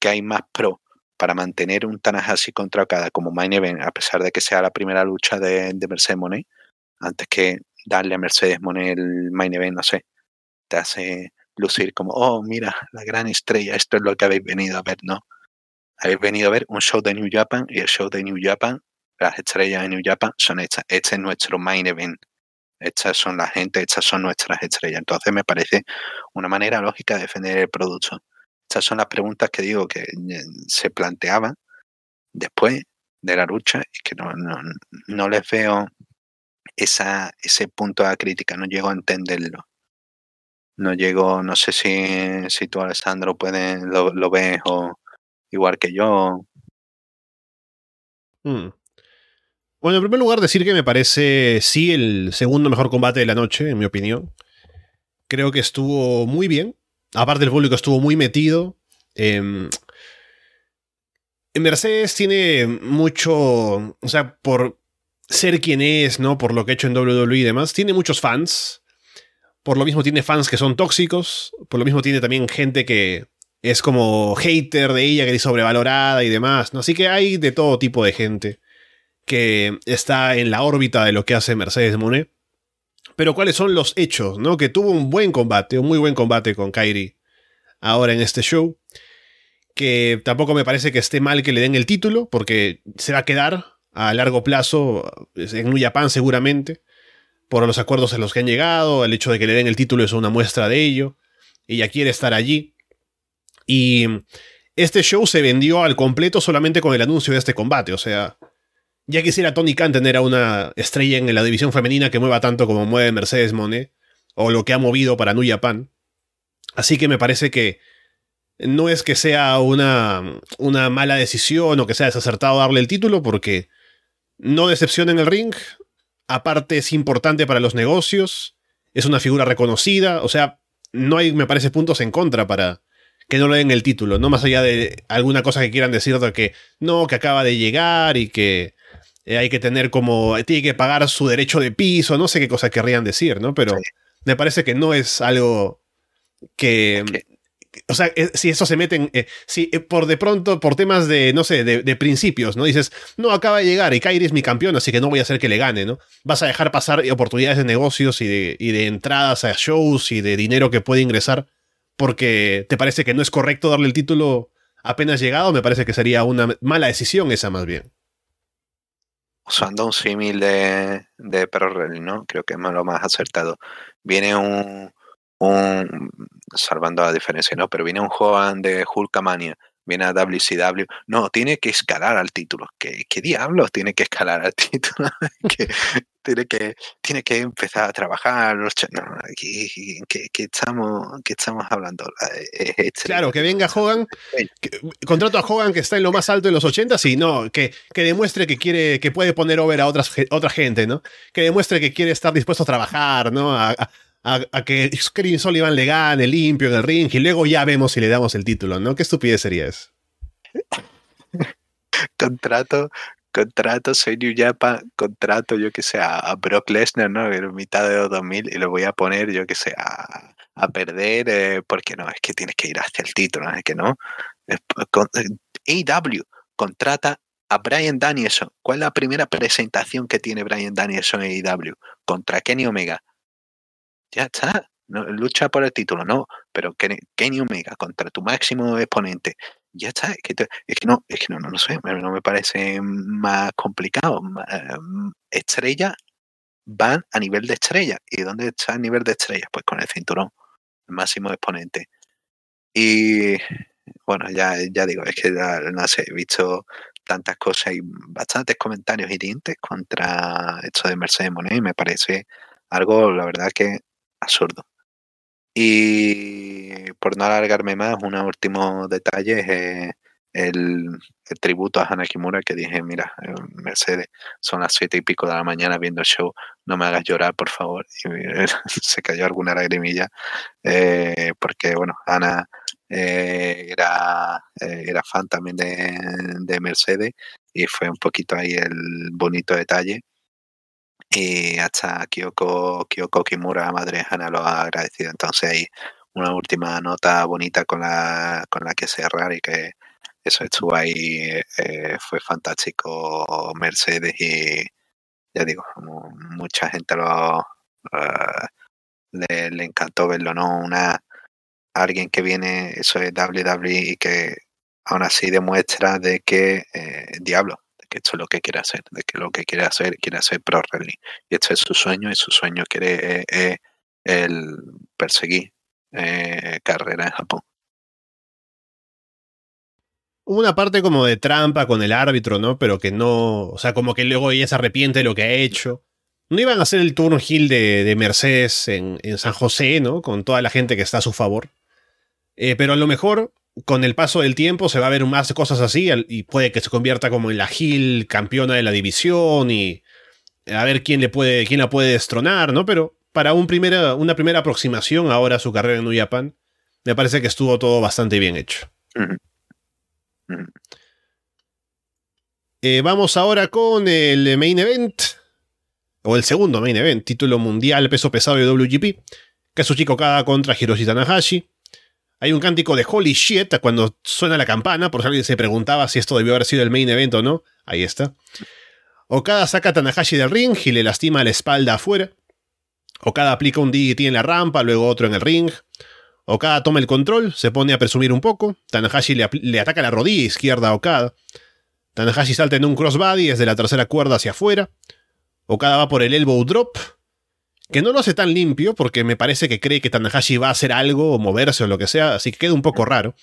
que hay más pro para mantener un Tanahashi contra Okada como main event, a pesar de que sea la primera lucha de, de Mercedes Monet, antes que darle a Mercedes Monet el main event, no sé, te hace lucir como, oh, mira, la gran estrella, esto es lo que habéis venido a ver, ¿no? Habéis venido a ver un show de New Japan y el show de New Japan, las estrellas de New Japan son estas. Este es nuestro main event. Estas son la gente, estas son nuestras estrellas. Entonces me parece una manera lógica de defender el producto. Estas son las preguntas que digo que eh, se planteaban después de la lucha y que no, no, no les veo esa, ese punto de crítica, no llego a entenderlo. No llego, no sé si, si tú, Alessandro, puedes, lo, lo ves o igual que yo. Hmm. Bueno, en primer lugar, decir que me parece, sí, el segundo mejor combate de la noche, en mi opinión. Creo que estuvo muy bien. Aparte, el público estuvo muy metido. Eh, Mercedes tiene mucho. O sea, por ser quien es, ¿no? Por lo que ha hecho en WWE y demás, tiene muchos fans. Por lo mismo tiene fans que son tóxicos. Por lo mismo tiene también gente que es como hater de ella, que es sobrevalorada y demás, ¿no? Así que hay de todo tipo de gente que está en la órbita de lo que hace Mercedes Monet. Pero cuáles son los hechos, ¿no? Que tuvo un buen combate, un muy buen combate con Kairi ahora en este show. Que tampoco me parece que esté mal que le den el título, porque se va a quedar a largo plazo en New Japan seguramente, por los acuerdos a los que han llegado, el hecho de que le den el título es una muestra de ello. Ella quiere estar allí. Y este show se vendió al completo solamente con el anuncio de este combate. O sea, ya quisiera Tony Khan tener a una estrella en la división femenina que mueva tanto como mueve Mercedes Monet, o lo que ha movido para New Japan. Así que me parece que no es que sea una, una mala decisión o que sea desacertado darle el título, porque no decepciona en el ring. Aparte, es importante para los negocios. Es una figura reconocida. O sea, no hay, me parece, puntos en contra para, que no le den el título, no más allá de alguna cosa que quieran decir de que no, que acaba de llegar y que eh, hay que tener como, tiene que pagar su derecho de piso, no sé qué cosa querrían decir, ¿no? Pero me parece que no es algo que... O sea, eh, si eso se mete en. Eh, si por de pronto, por temas de, no sé, de, principios, ¿no? Dices, no, acaba de llegar y Kairi es mi campeón, así que no voy a hacer que le gane, ¿no? Vas a dejar pasar oportunidades de negocios y de, y de entradas a shows y de dinero que puede ingresar porque te parece que no es correcto darle el título apenas llegado, me parece que sería una mala decisión esa más bien. Usando un símil de, de Perro ¿no? Creo que es lo más acertado. Viene un, un salvando la diferencia, ¿no? Pero viene un Joan de Hulkamania viene a WCW. No, tiene que escalar al título. ¿Qué, qué diablos tiene que escalar al título? que, tiene, que, tiene que empezar a trabajar. No, ¿qué, estamos, ¿qué estamos hablando? claro, que venga Hogan, contrato a Hogan que está en lo más alto de los 80 y no, que, que demuestre que quiere, que puede poner over a otras, otra gente, ¿no? Que demuestre que quiere estar dispuesto a trabajar, ¿no? A, a, que Screen Sullivan le gane limpio en el ring y luego ya vemos si le damos el título, ¿no? ¿Qué estupidez sería eso? contrato, contrato, soy New Japan, contrato, yo que sé, a, Brock Lesnar, ¿no? En mitad de los 2000 y lo voy a poner, yo que sé, a, perder, eh, porque no, es que tienes que ir hacia el título, ¿no? es que no. Con, AW contrata a Brian Danielson. ¿Cuál es la primera presentación que tiene Brian Danielson en AW? Contra Kenny Omega ya está. lucha por el título, no, pero Kenny Omega contra tu máximo exponente, ya está. Es que, no, es que no, no, sé, no me parece más complicado. Em, estrella van a nivel de estrella. ¿Y dónde está el nivel de estrella? Pues con el cinturón, máximo exponente. Y bueno, ya, ya digo, es que no sé, he visto tantas cosas y bastantes comentarios hirientes contra esto de Mercedes Monet y me parece algo, la verdad, que absurdo. Y por no alargarme más, un último detalle es eh, el, tributo a Hana Kimura que dije, mira, eh, Mercedes, son las siete y pico de la mañana viendo el show, no me hagas llorar, por favor. Y se cayó alguna lagrimilla, eh, porque bueno, Ana era, era fan también de, de Mercedes y fue un poquito ahí el bonito detalle y hasta Kyoko, Kyoko Kimura, Madre Hana, lo ha agradecido. Entonces hay una última nota bonita con la, con la que cerrar y que eso estuvo ahí, eh, fue fantástico Mercedes y ya digo, mucha gente lo uh, le, encantó verlo, ¿no? Una alguien que viene, eso es WWE y que aún así demuestra de que eh, diablo, que esto es lo que quiere hacer, de que lo que quiere hacer, quiere hacer pro wrestling. Y esto es su sueño, y su sueño quiere eh, el perseguir carrera en Japón. Hubo una parte como de trampa con el árbitro, ¿no? Pero que no. O sea, como que luego ella se arrepiente de lo que ha hecho. No iban a hacer el turno Hill de, Mercedes en, San José, ¿no? Con toda la gente que está a su favor. Eh, pero a lo mejor, con el paso del tiempo, se va a ver más cosas así y puede que se convierta como en la Hill campeona de la división y a ver quién, le puede, quién la puede destronar, ¿no? Pero para un primera, una primera aproximación ahora a su carrera en New Japan, me parece que estuvo todo bastante bien hecho. Eh, vamos ahora con el main event, o el segundo main event, título mundial peso pesado de WGP, Kazuchika Okada contra Hiroshi Tanahashi. Hay un cántico de holy shit cuando suena la campana, por si alguien se preguntaba si esto debió haber sido el main event o no. Ahí está. Okada saca a Tanahashi del ring y le lastima la espalda afuera. Okada aplica un DDT en la rampa, luego otro en el ring. Okada toma el control, se pone a presumir un poco. Tanahashi le, ataca la rodilla izquierda a Okada. Tanahashi salta en un crossbody desde la tercera cuerda hacia afuera. Okada va por el elbow drop, que no lo hace tan limpio porque me parece que cree que Tanahashi va a hacer algo o moverse o lo que sea, así que queda un poco raro.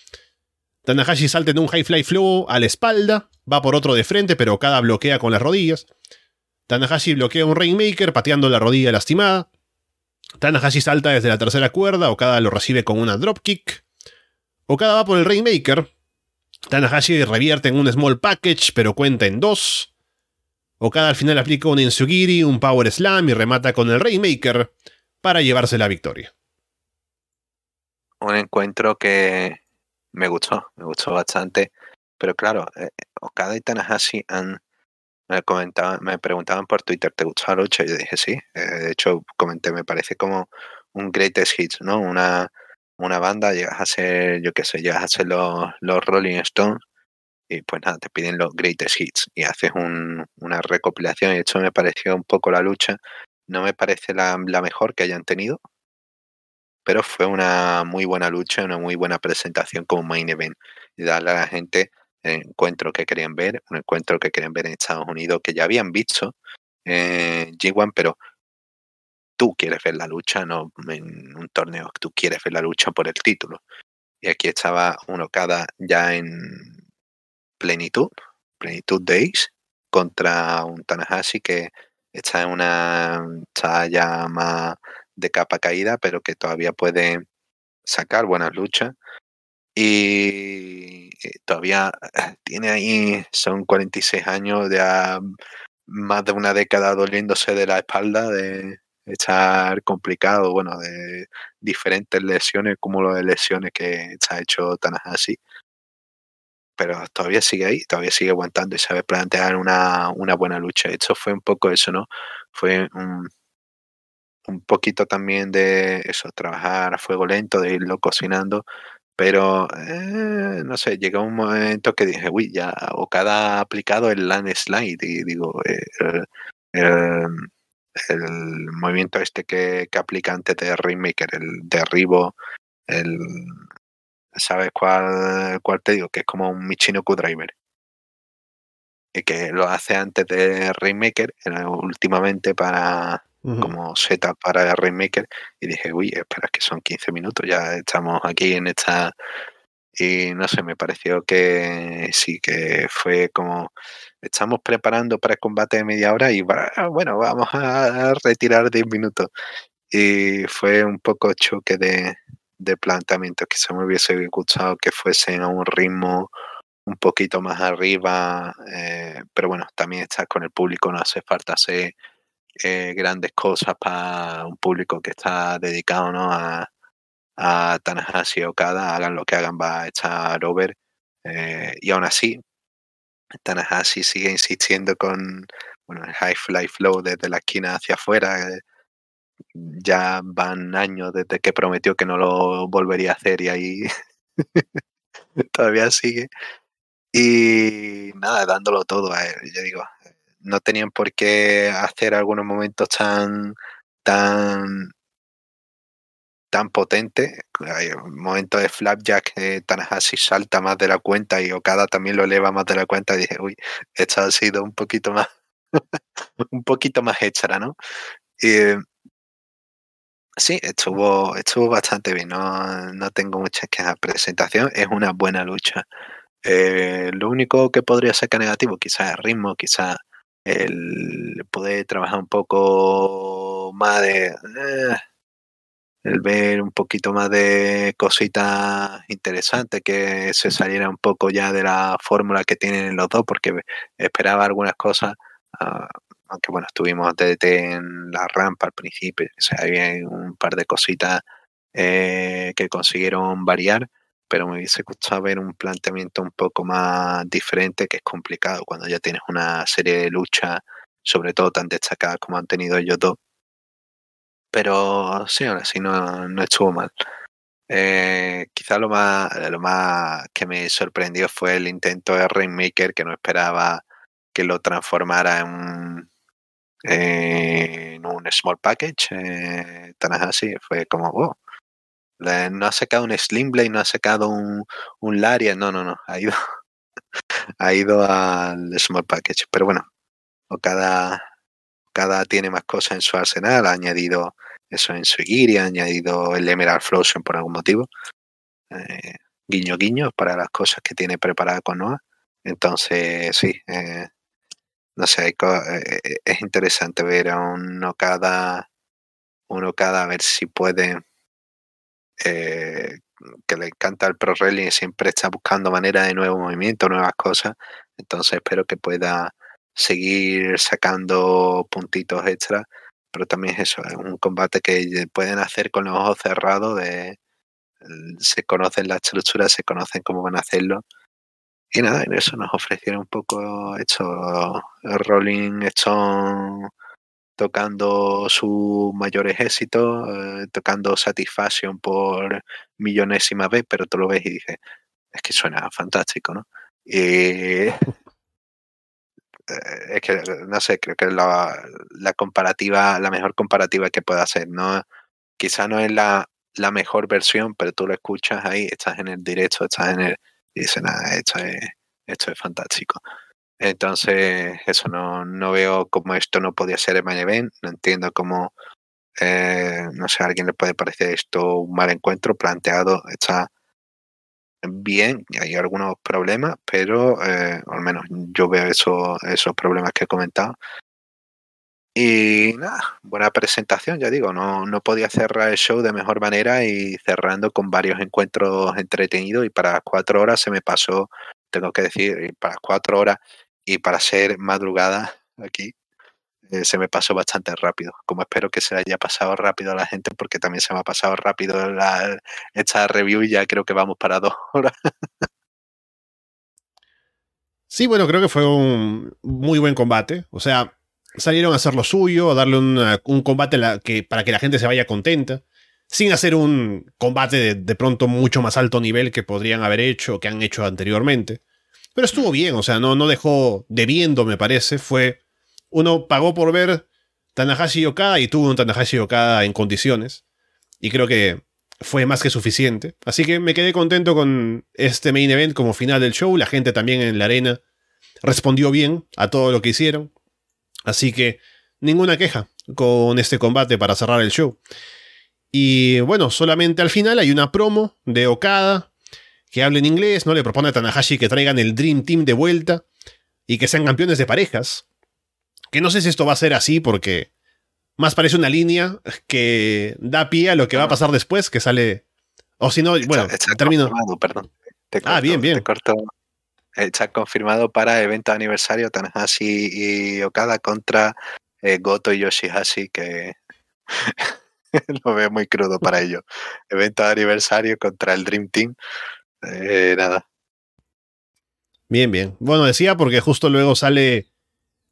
Tanahashi salta en un high fly flow a la espalda, va por otro de frente, pero Okada bloquea con las rodillas. Tanahashi bloquea un Rainmaker pateando la rodilla lastimada. Tanahashi salta desde la tercera cuerda, Okada lo recibe con una dropkick. Okada va por el Rainmaker. Tanahashi revierte en un small package, pero cuenta en dos. Okada al final aplica un Insugiri, un Power Slam y remata con el Rainmaker para llevarse la victoria. Un encuentro que me gustó, me gustó bastante. Pero claro, eh, Okada y Tanahashi han me, comentaban, me preguntaban por Twitter, ¿te gusta la lucha? Yo dije, sí. Eh, de hecho, comenté, me parece como un greatest hits, ¿no? Una, una banda, llegas a ser, yo qué sé, llegas a ser los, los Rolling Stones y pues nada, te piden los greatest hits y haces una recopilación. Y de hecho me pareció un poco la lucha. No me parece la, la mejor que hayan tenido, pero fue una muy buena lucha, una muy buena presentación como main event y darle a la gente encuentro que querían ver, un encuentro que querían ver en Estados Unidos, que ya habían visto en G1, pero tú quieres ver la lucha, no en un torneo, tú quieres ver la lucha por el título. Y aquí estaba uno cada ya en plenitud, plenitud days, contra un Tanahashi que está en una, está ya más de capa caída, pero que todavía puede sacar buenas luchas. Y eh, todavía eh, tiene ahí, son 46 años, de más de una década doliéndose de la espalda, de estar complicado, bueno, de diferentes lesiones, cúmulo de lesiones que está hecho Tanahashi. Pero todavía sigue ahí, todavía sigue aguantando y sabe plantear una, una buena lucha. Esto fue un poco eso, ¿no? Fue un, un poquito también de eso, trabajar a fuego lento, de irlo cocinando, pero, eh, no sé, llegó un momento que dije, uy, ya Okada ha aplicado el landslide y digo, eh, el, movimiento este que, que, aplica antes de Rainmaker, el derribo, el... ¿Sabes cuál, cuál te digo? Que es como un Michinoku Driver. Y que lo hace antes de Rainmaker, últimamente para como setup para Rainmaker y dije, uy, espera, que son 15 minutos, ya estamos aquí en esta... Y no sé, me pareció que sí, que fue como, estamos preparando para el combate de media hora y bueno, vamos a retirar 10 minutos. Y fue un poco choque de, de planteamiento, se me hubiese gustado que fuesen a un ritmo un poquito más arriba, eh, pero bueno, también estar con el público, no hace falta ser eh, grandes cosas para un público que está dedicado ¿no? a, a Tanahashi Okada, hagan lo que hagan, va a estar over. Eh, y aún así, Tanahashi sigue insistiendo con bueno, el High Fly Flow desde la esquina hacia afuera. Ya van años desde que prometió que no lo volvería a hacer y ahí todavía sigue. Y nada, dándolo todo a él. Yo digo, no tenían por qué hacer algunos momentos tan, tan, tan potentes. Hay un momento de flapjack que Tanahashi salta más de la cuenta y Okada también lo eleva más de la cuenta. Y dije, uy, esto ha sido un poquito más, un poquito más extra, ¿no? Sí, estuvo, estuvo bastante bien. No, no tengo muchas quejas. Presentación es una buena lucha. Eh, lo único que podría que negativo, quizás el ritmo, quizás el poder trabajar un poco más de eh, el ver un poquito más de cositas interesantes que se saliera un poco ya de la fórmula que tienen los dos porque esperaba algunas cosas uh, aunque bueno estuvimos desde en la rampa al principio o sea, había un par de cositas eh, que consiguieron variar pero me hubiese gustado ver un planteamiento un poco más diferente, que es complicado cuando ya tienes una serie de luchas, sobre todo tan destacadas como han tenido ellos dos. Pero sí, ahora sí no, no estuvo mal. Eh, quizá lo más, lo más que me sorprendió fue el intento de Rainmaker, que no esperaba que lo transformara en un, en un small package, eh, tan así, fue como, wow, no ha sacado un Slim Blade, no ha sacado un, un Laria, no, no, no, ha ido, ha ido al Small Package. Pero bueno, cada, cada tiene más cosas en su arsenal, ha añadido eso en su Giri, ha añadido el Emerald Frozen por algún motivo. Eh, guiño guiño para las cosas que tiene preparada con Noah. Entonces, sí, eh, no sé, eh, es interesante ver a uno cada, uno cada, a ver si puede eh, que le encanta el pro wrestling y siempre está buscando manera de nuevo movimiento, nuevas cosas. Entonces espero que pueda seguir sacando puntitos extra. Pero también es eso, es un combate que pueden hacer con los ojos cerrados. De, se conocen las estructuras, se conocen cómo van a hacerlo. Y nada, en eso nos ofrecieron un poco hecho Rolling Stone tocando sus mayores éxitos, eh, tocando Satisfaction por millonésima vez, pero tú lo ves y dices, es que suena fantástico, ¿no? Y eh, es que, no sé, creo que la, la comparativa, la mejor comparativa que pueda hacer, ¿no? Quizá no es la, la mejor versión, pero tú lo escuchas ahí, estás en el directo, estás en el... y dices, nada, esto es, esto es fantástico. Entonces, eso no, no veo cómo esto no podía ser el main event. No entiendo cómo, eh, no sé, a alguien le puede parecer esto un mal encuentro planteado. Está bien, hay algunos problemas, pero eh, al menos yo veo eso, esos problemas que he comentado. Y nada, buena presentación, ya digo, no, no podía cerrar el show de mejor manera y cerrando con varios encuentros entretenidos y para cuatro horas se me pasó, tengo que decir, para cuatro horas y para ser madrugada aquí eh, se me pasó bastante rápido. Como espero que se haya pasado rápido a la gente, porque también se me ha pasado rápido la, esta review y ya creo que vamos para dos horas. Sí, bueno, creo que fue un muy buen combate. O sea, salieron a hacer lo suyo, a darle un combate que, para que la gente se vaya contenta, sin hacer un combate de, de, pronto mucho más alto nivel que podrían haber hecho o que han hecho anteriormente. Pero estuvo bien, o sea, no, no dejó debiendo, me parece. Fue. Uno pagó por ver Tanahashi Okada y tuvo un Tanahashi Okada en condiciones. Y creo que fue más que suficiente. Así que me quedé contento con este main event como final del show. La gente también en la arena respondió bien a todo lo que hicieron. Así que ninguna queja con este combate para cerrar el show. Y bueno, solamente al final hay una promo de Okada que hablen inglés, ¿no? Le propone a Tanahashi que traigan el Dream Team de vuelta y que sean campeones de parejas. Que no sé si esto va a ser así porque más parece una línea que da pie a lo que va a pasar después, que sale... O si no, bueno, termino... Perdón. ah, bien, bien. Está confirmado para evento de aniversario Tanahashi y Okada contra eh, Goto y Yoshihashi, que lo veo muy crudo para ellos. Evento de aniversario contra el Dream Team. Eh, nada. Bien, bien. Bueno, decía porque justo luego sale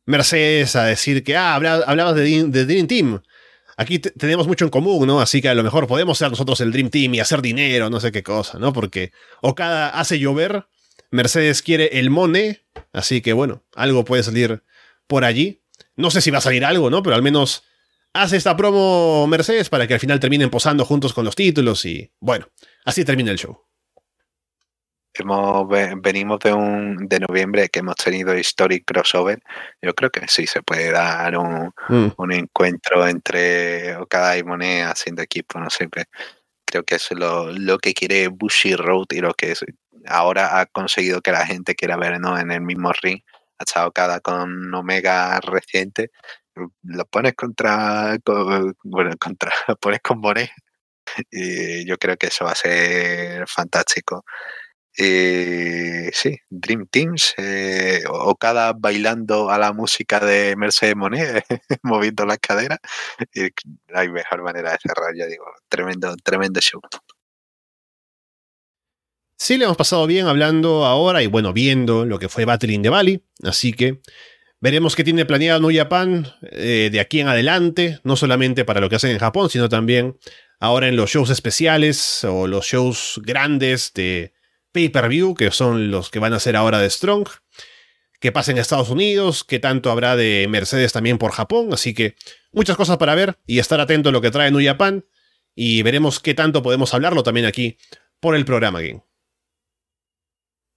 Mercedes a decir que, ah, hablabas de, Dream Team. Aquí tenemos mucho en común, ¿no? Así que a lo mejor podemos ser nosotros el Dream Team y hacer dinero, no sé qué cosa, ¿no? Porque Okada hace llover Mercedes quiere el Mone, así que bueno, algo puede salir por allí. No sé si va a salir algo, ¿no? Pero al menos hace esta promo Mercedes para que al final terminen posando juntos con los títulos y bueno, así termina el show. Hemos, venimos de un de noviembre que hemos tenido Historic Crossover. Yo creo que sí se puede dar un, mm. encuentro entre Okada y Monet haciendo equipo, no sé. Creo que es lo, lo que quiere Bushi Road y lo que ahora ha conseguido que la gente quiera ver ¿no? en el mismo ring. Ha estado Okada con Omega reciente lo pones contra, bueno, contra, lo pones con Monet y yo creo que eso va a ser fantástico. Y sí, Dream Teams, eh, o cada bailando a la música de Mercedes Monet, moviendo las caderas. Hay mejor manera de cerrar, ya digo, tremendo, tremendo show. Sí, le hemos pasado bien hablando ahora y bueno, viendo lo que fue Battle in the así que Veremos qué tiene planeado New Japan eh, de aquí en adelante, no solamente para lo que hacen en Japón, sino también ahora en los shows especiales o los shows grandes de pay-per-view, que son los que van a ser ahora de Strong, que pasen a Estados Unidos, que tanto habrá de Mercedes también por Japón, así que muchas cosas para ver y estar atento a lo que trae New Japan y veremos qué tanto podemos hablarlo también aquí por el programa Game.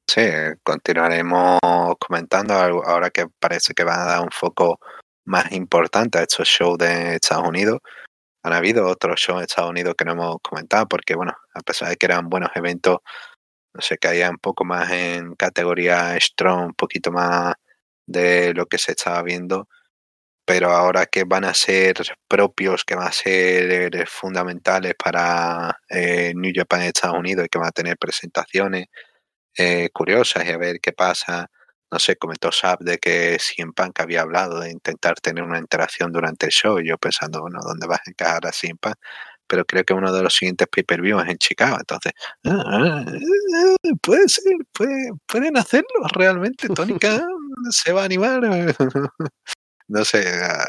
Sí, continuaremos comentando ahora que parece que van a dar un foco más importante a estos shows de Estados Unidos. Han habido otros shows de Estados Unidos que no hemos comentado porque, bueno, a pesar de que eran buenos eventos, no sé, caía un poco más en categoría strong, un poquito más de lo que se estaba viendo. Pero ahora que van a ser propios, que van a ser fundamentales para eh, New Japan Estados Unidos y que van a tener presentaciones eh, curiosas y a ver qué pasa. No sé, comentó Sab de que CM Punk había hablado de intentar tener una interacción durante el show. Y yo pensando, bueno, ¿dónde vas a encajar a CM Punk? Pero creo que uno de los siguientes pay-per-view es en Chicago. Entonces, ah, ah, puede ser, pueden hacerlo realmente. Tony Khan se va a animar. no sé,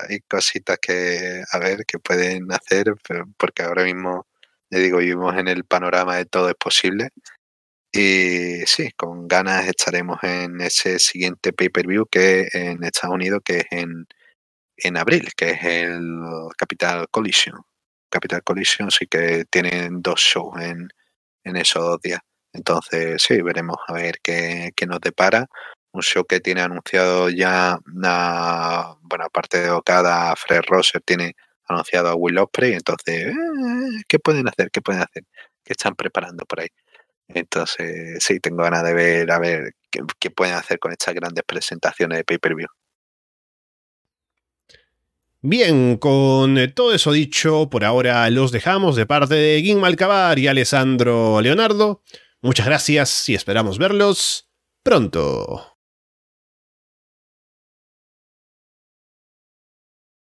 hay cositas que a ver que pueden hacer, porque ahora mismo, le digo, vivimos en el panorama de todo es posible. Y sí, con ganas estaremos en ese siguiente pay-per-view que en Estados Unidos, que es en, en abril, que es el Capital Collision. Capital Collision sí que tienen dos shows en, en esos dos días. Entonces, sí, veremos a ver qué, qué nos depara. Un show que tiene anunciado ya, una, bueno, aparte de Okada, Fred Rosser tiene anunciado a Will Ospreay. Entonces, eh, ¿qué pueden hacer? ¿Qué pueden hacer? ¿Qué están preparando por ahí? Entonces, sí, tengo ganas de ver a ver qué, pueden hacer con estas grandes presentaciones de pay-per-view. Bien, con todo eso dicho, por ahora los dejamos de parte de Gin Malcabar y Alessandro Leonardo. Muchas gracias y esperamos verlos pronto.